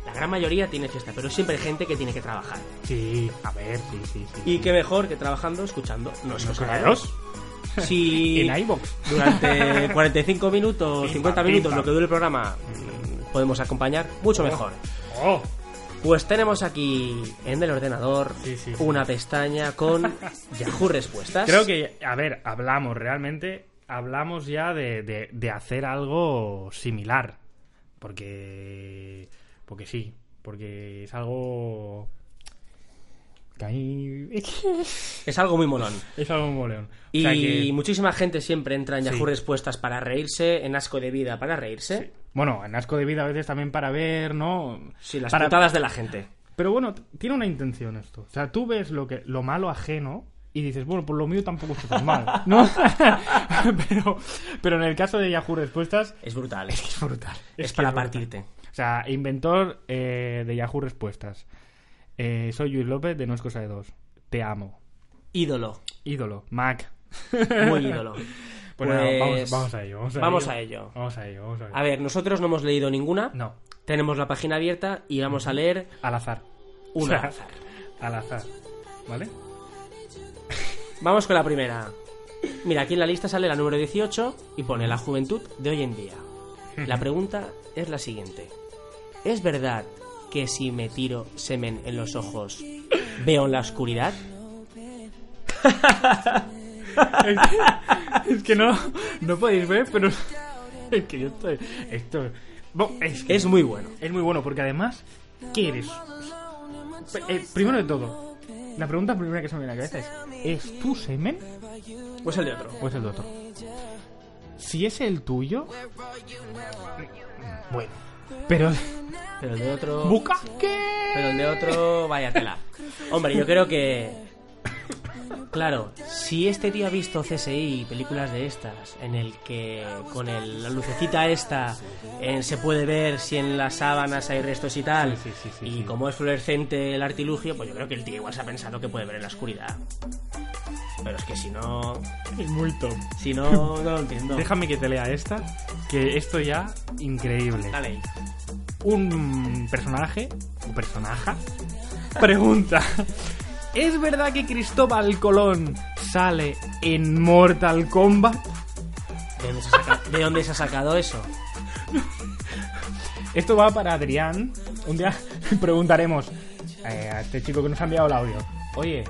La gran mayoría tiene fiesta, pero siempre hay gente que tiene que trabajar. sí, a ver, sí, sí, sí. Y qué mejor que trabajando escuchando. No es. Si En iVoox. durante 45 minutos, Pim, 50 pam, minutos, lo que dure el programa, mm, podemos acompañar, mucho mejor. Oh, Pues tenemos aquí en el ordenador Sí, sí, sí. una pestaña con Yahoo Respuestas. creo que, a ver, hablamos realmente, hablamos ya de, de, de hacer algo similar. Porque. Porque sí, porque es algo. Es algo muy molón. Es algo. Y O sea que- muchísima gente siempre entra en Yahoo Sí. Respuestas para reírse, en Asco de Vida para reírse. Bueno, en asco de vida a veces también para ver, ¿no? Sí, las para... putadas de la gente. Pero bueno, tiene una intención esto. O sea, tú ves lo que lo malo ajeno y dices, bueno, pues lo mío tampoco está tan mal, ¿no? pero, pero en el caso de Yahoo Respuestas Es brutal. es brutal. Es para partirte. O sea, inventor eh, de Yahoo Respuestas. Eh, soy Luis López de No es cosa de dos. Te amo. Ídolo. Ídolo. Mac. Muy ídolo. Pues vamos, vamos a ello. Vamos a, vamos ello. a ello. Vamos a ello. Vamos a ello. A ver, nosotros no hemos leído ninguna. No, Tenemos la página abierta y vamos a leer al azar. una O sea, al azar. Al azar. ¿Vale? Vamos con la primera. Mira, aquí en la lista sale la número 18 y pone la juventud de hoy en día. La pregunta es la siguiente. ¿Es verdad que si me tiro semen en los ojos veo en la oscuridad? es, que, es que no, no podéis ver, pero es que yo estoy. Esto. Bo- es, que Es muy bueno. es muy bueno porque además, ¿qué eres? Eh, primero de todo, la pregunta primera que se me viene a la cabeza es: ¿es tu semen Pues el de otro. o es el de otro? Si es el tuyo, bueno, pero. Pero el de otro... ¿Buca? ¿Qué? Pero el de otro, vaya tela. Hombre, yo creo que. Claro, si este tío ha visto CSI y películas de estas, en el que con el- la lucecita esta eh, se puede ver si en las sábanas hay restos y tal, Sí, sí, sí, sí, y sí. como es fluorescente el artilugio, pues yo creo que el tío igual se ha pensado que puede ver en la oscuridad. Pero es que si no. Es muy top. Si no, no lo entiendo. Déjame que te lea esta, que esto ya, increíble. Dale un personaje o personaja pregunta ¿Es verdad que Cristóbal Colón sale en Mortal Kombat? ¿De dónde se ha saca- de dónde se ha sacado eso? Esto va para Adrián. Un día preguntaremos eh, a este chico que nos ha enviado el audio. Oye,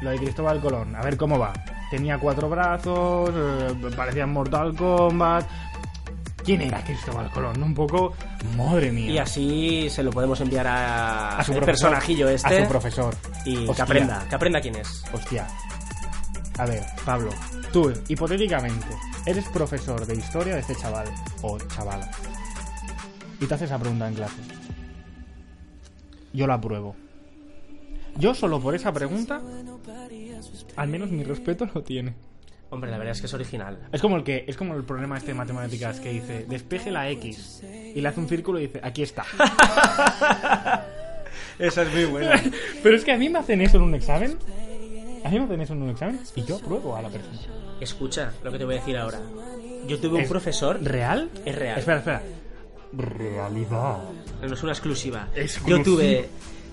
lo de Cristóbal Colón, a ver cómo va. Tenía cuatro brazos, eh, parecía Mortal Kombat. ¿Quién era Cristóbal Colón? Un poco... Madre mía. Y así se lo podemos enviar a, a su el profesor, personajillo este. A su profesor. Y que aprenda, que aprenda quién es. Hostia. A ver, Pablo, tú, hipotéticamente, eres profesor de historia de este chaval o chavala. Y te haces esa pregunta en clase. yo la apruebo. Yo solo por esa pregunta, al menos mi respeto lo tiene. Hombre, la verdad es que es original. Es como el que es como el problema este de matemáticas que dice despeje la x y le hace un círculo y dice aquí está. Esa es muy buena. Pero es que a mí me hacen eso en un examen. A mí me hacen eso en un examen y yo apruebo a la persona. Escucha lo que te voy a decir ahora. Yo tuve un ¿Es profesor. ¿Real? Es real. Espera, espera. Realidad. No es una exclusiva. Exclusiva. Yo tuve,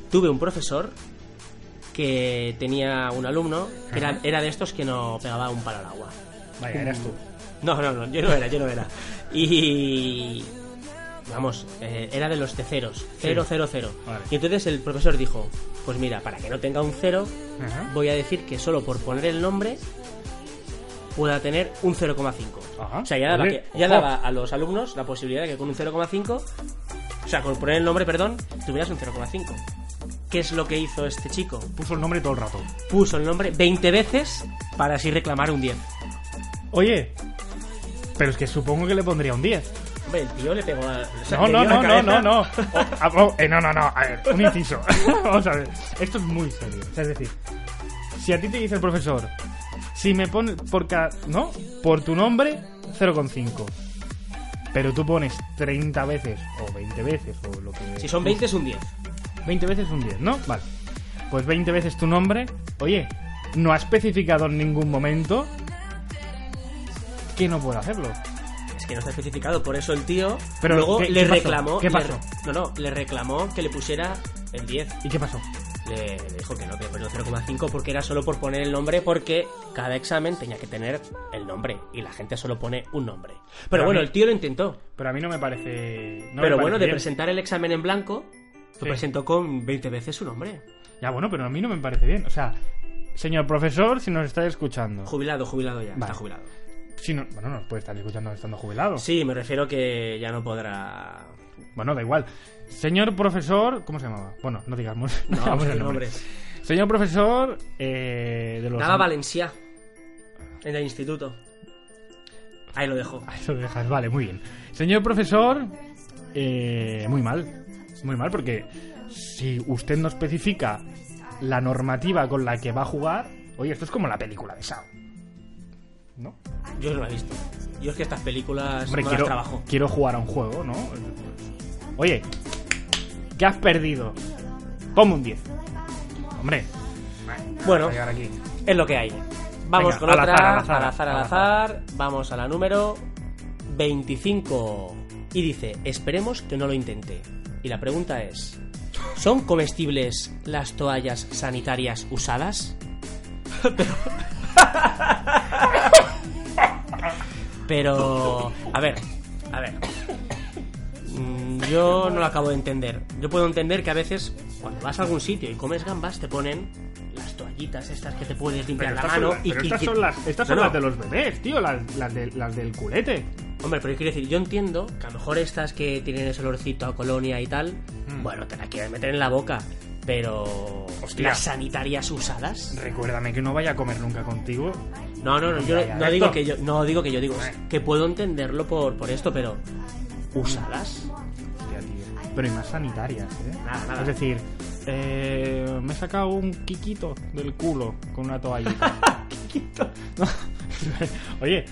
tuve un profesor que tenía un alumno que era, era de estos que no pegaba un palo al agua. Vaya, eras tú. No, no, no, yo no era, yo no era. Y. Vamos, eh, era de los ceros. Cero, Sí. cero, cero. Vale. Y entonces el profesor dijo: Pues mira, para que no tenga un cero, Ajá. voy a decir que solo por poner el nombre pueda tener un 0,5. Ajá. O sea, ya, daba, que- ya daba a los alumnos la posibilidad de que con un 0,5, o sea, con poner el nombre, perdón, tuvieras un 0,5. ¿Qué es lo que hizo este chico? Puso el nombre todo el rato. Puso el nombre 20 veces para así reclamar un 10. Oye, pero es que supongo que le pondría un 10. Hombre, el tío le pegó a... o sea, No, no, no, la no, no, no. Oh, oh, eh, no, no, no. A ver, un inciso. Vamos a ver. Esto es muy serio. O sea, es decir, si a ti te dice el profesor, si me pones por ca- ¿no? Por tu nombre, 0,5. Pero tú pones 30 veces o 20 veces o lo que Si son 20 es un 10. 20 veces un 10, ¿no? Vale. Pues 20 veces tu nombre. Oye, no ha especificado en ningún momento que no puede hacerlo. Es que no está especificado, por eso el tío Pero, luego ¿qué- le qué reclamó... ¿Qué le- pasó? no, no, le reclamó que le pusiera el 10. ¿Y qué pasó? Le, le dijo que no, que le ponía un 0,5 porque era solo por poner el nombre, porque cada examen tenía que tener el nombre y la gente solo pone un nombre. Pero, bueno, mí- el tío lo intentó. Pero a mí no me parece. no me pero parece bueno, de bien. presentar el examen en blanco, Sí. lo presentó con 20 veces su nombre. Ya, bueno, pero a mí no me parece bien. O sea, señor profesor, si nos está escuchando. Jubilado, jubilado ya, Vale. está jubilado. Si no, bueno, nos puede estar escuchando estando jubilado. Sí, me refiero que ya no podrá... Bueno, da igual. Señor profesor, ¿cómo se llamaba? Bueno, no digamos, no No, digamos el nombre. Señor profesor eh, de los. Daba Valencia en el instituto. Ahí lo dejo. Ahí lo dejas, vale, muy bien. Señor profesor, eh, muy mal. Muy mal porque si usted no especifica la normativa con la que va a jugar, oye, esto es como la película de Sao. ¿No? Yo no lo he visto. Yo es que estas películas Hombre, no quiero, las trabajo. quiero jugar a un juego, ¿no? Oye, ¿qué has perdido? Ponme un 10. Hombre. Bueno, aquí. es lo que hay. Vamos Venga, con al otra, azar, al azar, al azar, al al azar. Vamos a la número 25. Y dice, esperemos que no lo intente. Y la pregunta es, ¿son comestibles las toallas sanitarias usadas? Pero... A ver, a ver. Mm, Yo no lo acabo de entender. Yo puedo entender que a veces, cuando vas a algún sitio y comes gambas, te ponen las toallitas estas que te puedes limpiar Pero la mano son, y pero que- estas son las, estas No, son las de los bebés, tío, las, las, de- las del culete. Hombre, pero quiero decir, yo entiendo que a lo mejor estas que tienen ese olorcito a colonia y tal, Mm. bueno, te la quieres meter en la boca, pero... Hostia. ¿Las sanitarias usadas? Recuérdame que no vaya a comer nunca contigo. No, no, no, yo no esto- digo que yo, no digo que yo digo que puedo entenderlo por, por esto, pero ¿usadas? Hostia, tío. Pero y más sanitarias, ¿eh? Nada, nada. Es decir, eh, me he sacado un quiquito del culo con una toallita. No. Oye,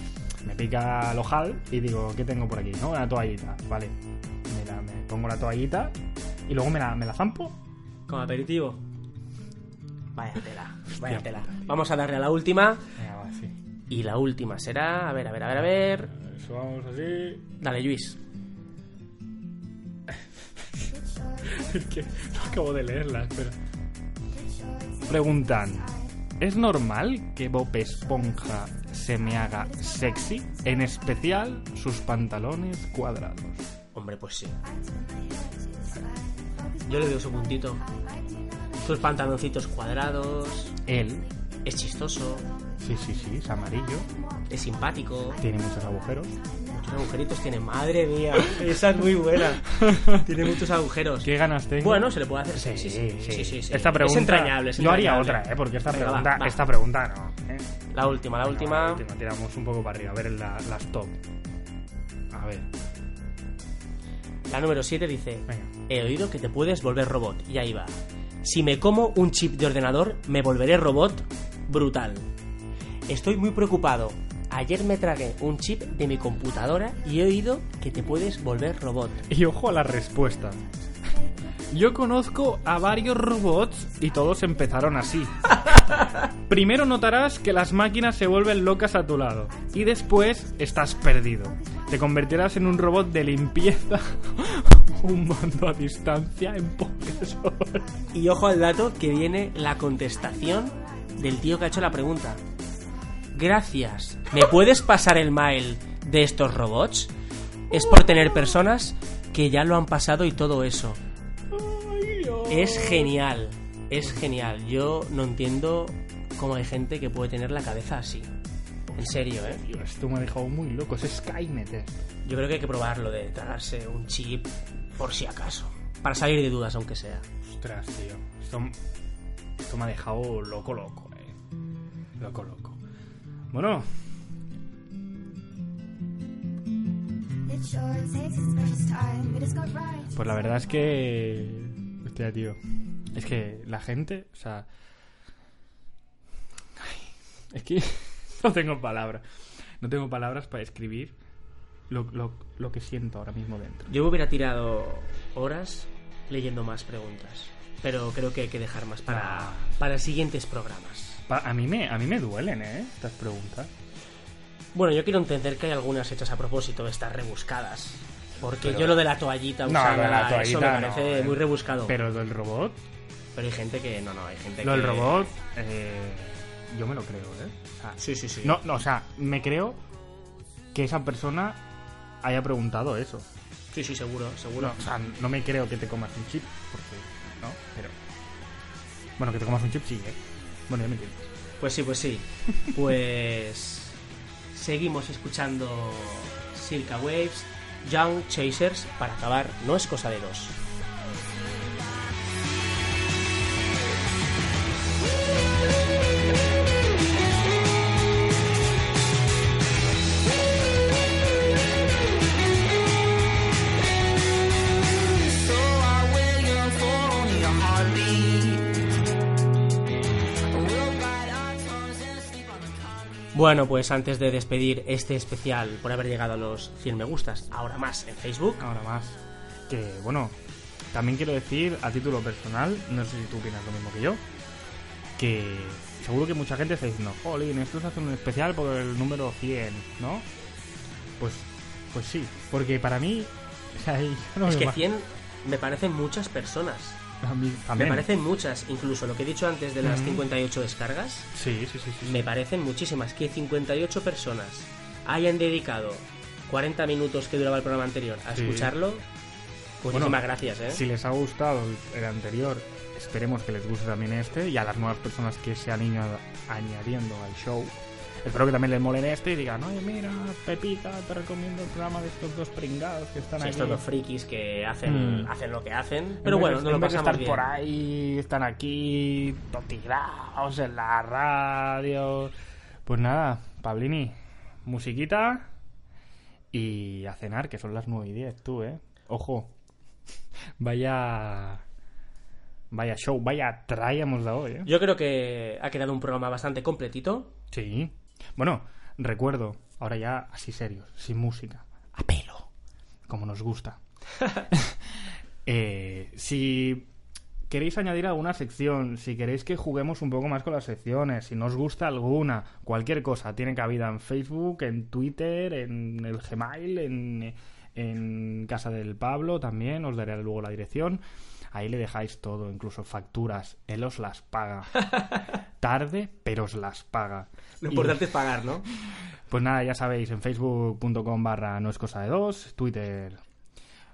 me pica el ojal y digo, ¿qué tengo por aquí? ¿No? Una toallita. Vale. Me, la- me pongo la toallita y luego me la, me la zampo. Como aperitivo. Vaya tela, vaya tela. Vamos a darle a la última. Venga, va, sí. Y la última será, a ver, a ver, a ver, a ver. Eso vamos así. Dale, Luis. que no acabo de leerla, espera. Preguntan: ¿Es normal que Bob Esponja se me haga sexy? En especial sus pantalones cuadrados. Hombre, pues sí. Yo le doy su puntito. Sus pantaloncitos cuadrados. Él, Es chistoso. sí, sí, sí, es amarillo, Es simpático. tiene muchos agujeros. Agujeritos tiene. Madre mía. Esa es muy buena. tiene muchos agujeros. ¿Qué ganas tengo? Bueno, se le puede hacer. Sí, Sí, sí, sí. sí, sí, sí. Esta pregunta. Es entrañable. es Yo haría entrañable. otra, ¿eh? Porque esta Venga, pregunta, va. esta pregunta no. ¿eh? La última, la última. La última, tiramos un poco para arriba, a ver la- las top. A ver. La número 7 dice, he oído que te puedes volver robot. Y ahí va. Si me como un chip de ordenador, me volveré robot. Brutal. Estoy muy preocupado. Ayer me tragué un chip de mi computadora y he oído que te puedes volver robot. Y ojo a la respuesta. Yo conozco a varios robots y todos empezaron así. Primero notarás que las máquinas se vuelven locas a tu lado y después estás perdido. Te convertirás en un robot de limpieza, un mando a distancia en pocas horas. Y ojo al dato que viene la contestación del tío que ha hecho la pregunta. Gracias. ¿Me puedes pasar el mail de estos robots? Es por tener personas que ya lo han pasado y todo eso. Es genial. Es genial. Yo no entiendo cómo hay gente que puede tener la cabeza así. En serio, ¿eh? Esto me ha dejado muy loco. Es Skynet. eh. Yo creo que hay que probarlo de tragarse un chip por si acaso. Para salir de dudas, aunque sea. Ostras, tío. Esto, esto me ha dejado loco, loco, eh. Loco, loco. Bueno, pues la verdad es que... Hostia, tío. Es que la gente, o sea... Ay, es que no tengo palabras. No tengo palabras para escribir lo, lo, lo que siento ahora mismo dentro. Yo me hubiera tirado horas leyendo más preguntas. Pero creo que hay que dejar más para, Ah. para siguientes programas. Pa- a, mí me, a mí me duelen, ¿eh? Estas preguntas. Bueno, yo quiero entender que hay algunas hechas a propósito, estas rebuscadas. Porque Pero- yo lo de la toallita usada, lo de eso me parece no, ¿eh? muy rebuscado. Pero del robot, Pero hay gente que... No, no, hay gente lo del que... robot, eh, yo me lo creo, ¿eh? O sea, Sí, sí, sí. No, no, o sea, me creo que esa persona haya preguntado eso. Sí, sí, seguro, seguro. No, o sea, no me creo que te comas un chip, porque no, pero... Bueno, que te comas un chip sí, ¿eh? Bueno, ya me entiendes. Pues sí, pues sí. Pues seguimos escuchando Silka Waves, Young Chasers, para acabar, no es cosa de dos. Bueno, pues antes de despedir este especial por haber llegado a los 100 me gustas, ahora más en Facebook. Ahora más. Que, bueno, también quiero decir a título personal, no sé si tú opinas lo mismo que yo, que seguro que mucha gente está diciendo, jolín, esto es hacer un especial por el número 100, ¿no? Pues, pues sí, porque para mí, o sea, no es que ima- 100 me parecen muchas personas. A mí Me parecen muchas, incluso lo que he dicho antes de las Ujú. 58 descargas. Sí, sí, sí, sí. Me parecen muchísimas. Que 58 personas hayan dedicado 40 minutos que duraba el programa anterior a Sí. escucharlo. Bueno, Muchísimas gracias, ¿eh? Si les ha gustado el anterior, esperemos que les guste también este y a las nuevas personas que se han ido añadiendo al show. Espero que también les molen este y digan, oye, mira, Pepita, te recomiendo el programa de estos dos pringados que están Sí, aquí. estos dos frikis que hacen, Mm. hacen lo que hacen. En Pero vez bueno, de- no lo vez de pasamos estar bien. por ahí, están aquí, todo tirados en la radio. Pues nada, Pablini, musiquita y a cenar, que son las 9 y 10, tú, ¿eh? Ojo, vaya... Vaya show, vaya try hemos dado hoy, ¿eh? Yo creo que ha quedado un programa bastante completito. Sí. Bueno, recuerdo, ahora ya así serios, sin música, a pelo, como nos gusta. Eh, si queréis añadir alguna sección, si queréis que juguemos un poco más con las secciones, si no os gusta alguna, cualquier cosa, tiene cabida en Facebook, en Twitter, en el Gmail, en, en Casa del Pablo también, os daré luego la dirección. Ahí le dejáis todo, incluso facturas. Él os las paga. Tarde, pero os las paga. Lo Y- importante es pagar, ¿no? pues nada, ya sabéis, en facebook.com barra no es cosa de dos, Twitter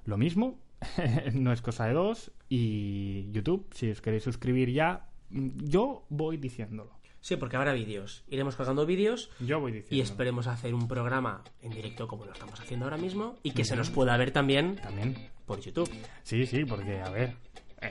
lo mismo, no es cosa de dos, y YouTube, si os queréis suscribir ya, yo voy diciéndolo. Sí, porque habrá vídeos. Iremos colgando vídeos Yo voy y diciéndolo. esperemos hacer un programa en directo como lo estamos haciendo ahora mismo y que se nos pueda ver también También. por YouTube. Sí, sí, porque, a ver,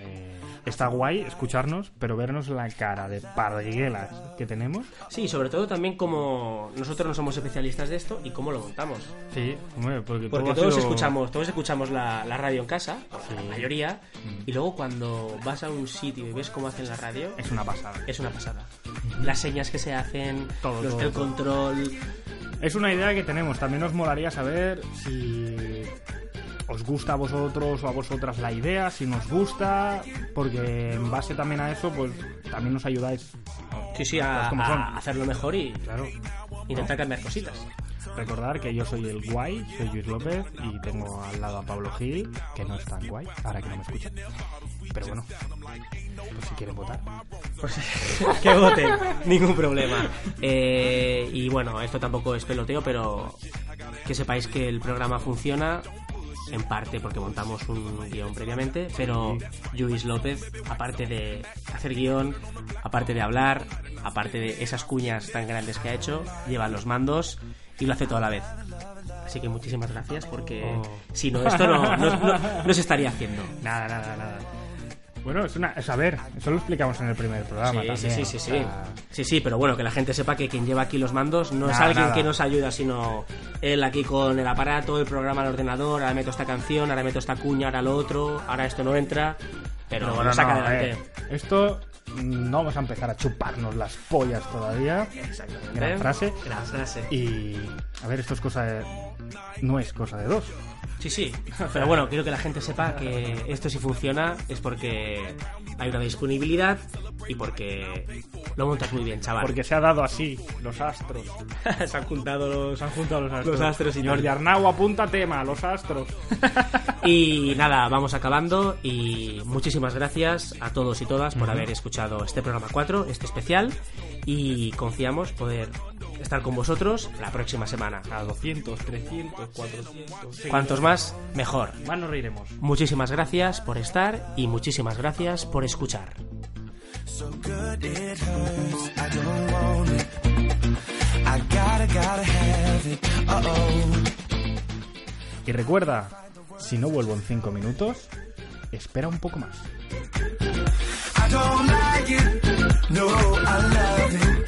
eh, está guay escucharnos, pero vernos la cara de parguelas que tenemos. Sí, sobre todo también como nosotros no somos especialistas de esto y cómo lo montamos. Sí, hombre, porque, Porque todos sido- escuchamos, todos escuchamos la, la radio en casa, Sí. la mayoría, y luego cuando vas a un sitio y ves cómo hacen la radio, Es una pasada. es una pasada. Las señas que se hacen, Todo, los- todo, el control. Es una idea que tenemos. También nos molaría saber si os gusta a vosotros o a vosotras la idea, si nos gusta, porque en base también a eso, pues también nos ayudáis. Sí, sí, Las a, como a son. hacerlo mejor y Claro. intentar cambiar cositas. Recordar que yo soy el guay, soy Luis López y tengo al lado a Pablo Gil, que no es tan guay, ahora que no me escuchan. Pero bueno, pues si quieren votar. Pues que voten, ningún problema. Eh, y bueno, esto tampoco es peloteo, pero que sepáis que el programa funciona en parte porque montamos un guion previamente, pero Luis López, aparte de hacer guion, aparte de hablar, aparte de esas cuñas tan grandes que ha hecho, lleva los mandos y lo hace toda la vez. Así que muchísimas gracias porque Oh. si no, esto no, no- no- no se estaría haciendo. Nada, nada, nada. Bueno, es una. Es, a ver, eso lo explicamos en el primer programa. Sí, también, sí, sí, sí, sí. sea, Sí, sí, pero bueno, que la gente sepa que quien lleva aquí los mandos no es alguien nada. que nos ayuda, sino él aquí con el aparato, el programa, el ordenador, ahora meto esta canción, ahora meto esta cuña, ahora lo otro, ahora esto no entra, pero, Pero bueno, saca no, adelante. eh, esto no vamos a empezar a chuparnos las pollas todavía. Exactamente. Gran frase. Gran frase. Y a ver, esto es cosa de. No es cosa de dos. Sí, sí, pero bueno, quiero que la gente sepa que esto si funciona es porque hay una disponibilidad y porque lo montas muy bien, chaval. Porque se ha dado así, los astros. se han juntado los, Se han juntado los astros. Los astros y Señor de Arnau, apunta tema, los astros. Y nada, vamos acabando y muchísimas gracias a todos y todas por haber escuchado este programa 4, este especial, y confiamos poder estar con vosotros la próxima semana. A 200, 300, 400. Cuantos más, mejor. Más nos reiremos. Muchísimas gracias por estar y muchísimas gracias por escuchar. So good it hurts. I don't want it. I gotta, gotta have it. Uh oh. Y recuerda, si no vuelvo en 5 minutos, espera un poco más. I don't like it. No, I love it.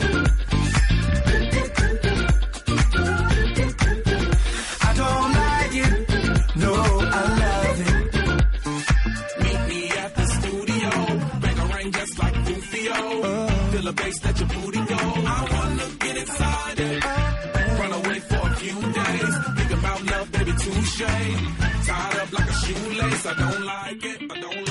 Bass, let your booty go. I wanna get inside it. Run away for a few days. Think about love, baby, touche. Tied up like a shoelace. I don't like it. I don't like it.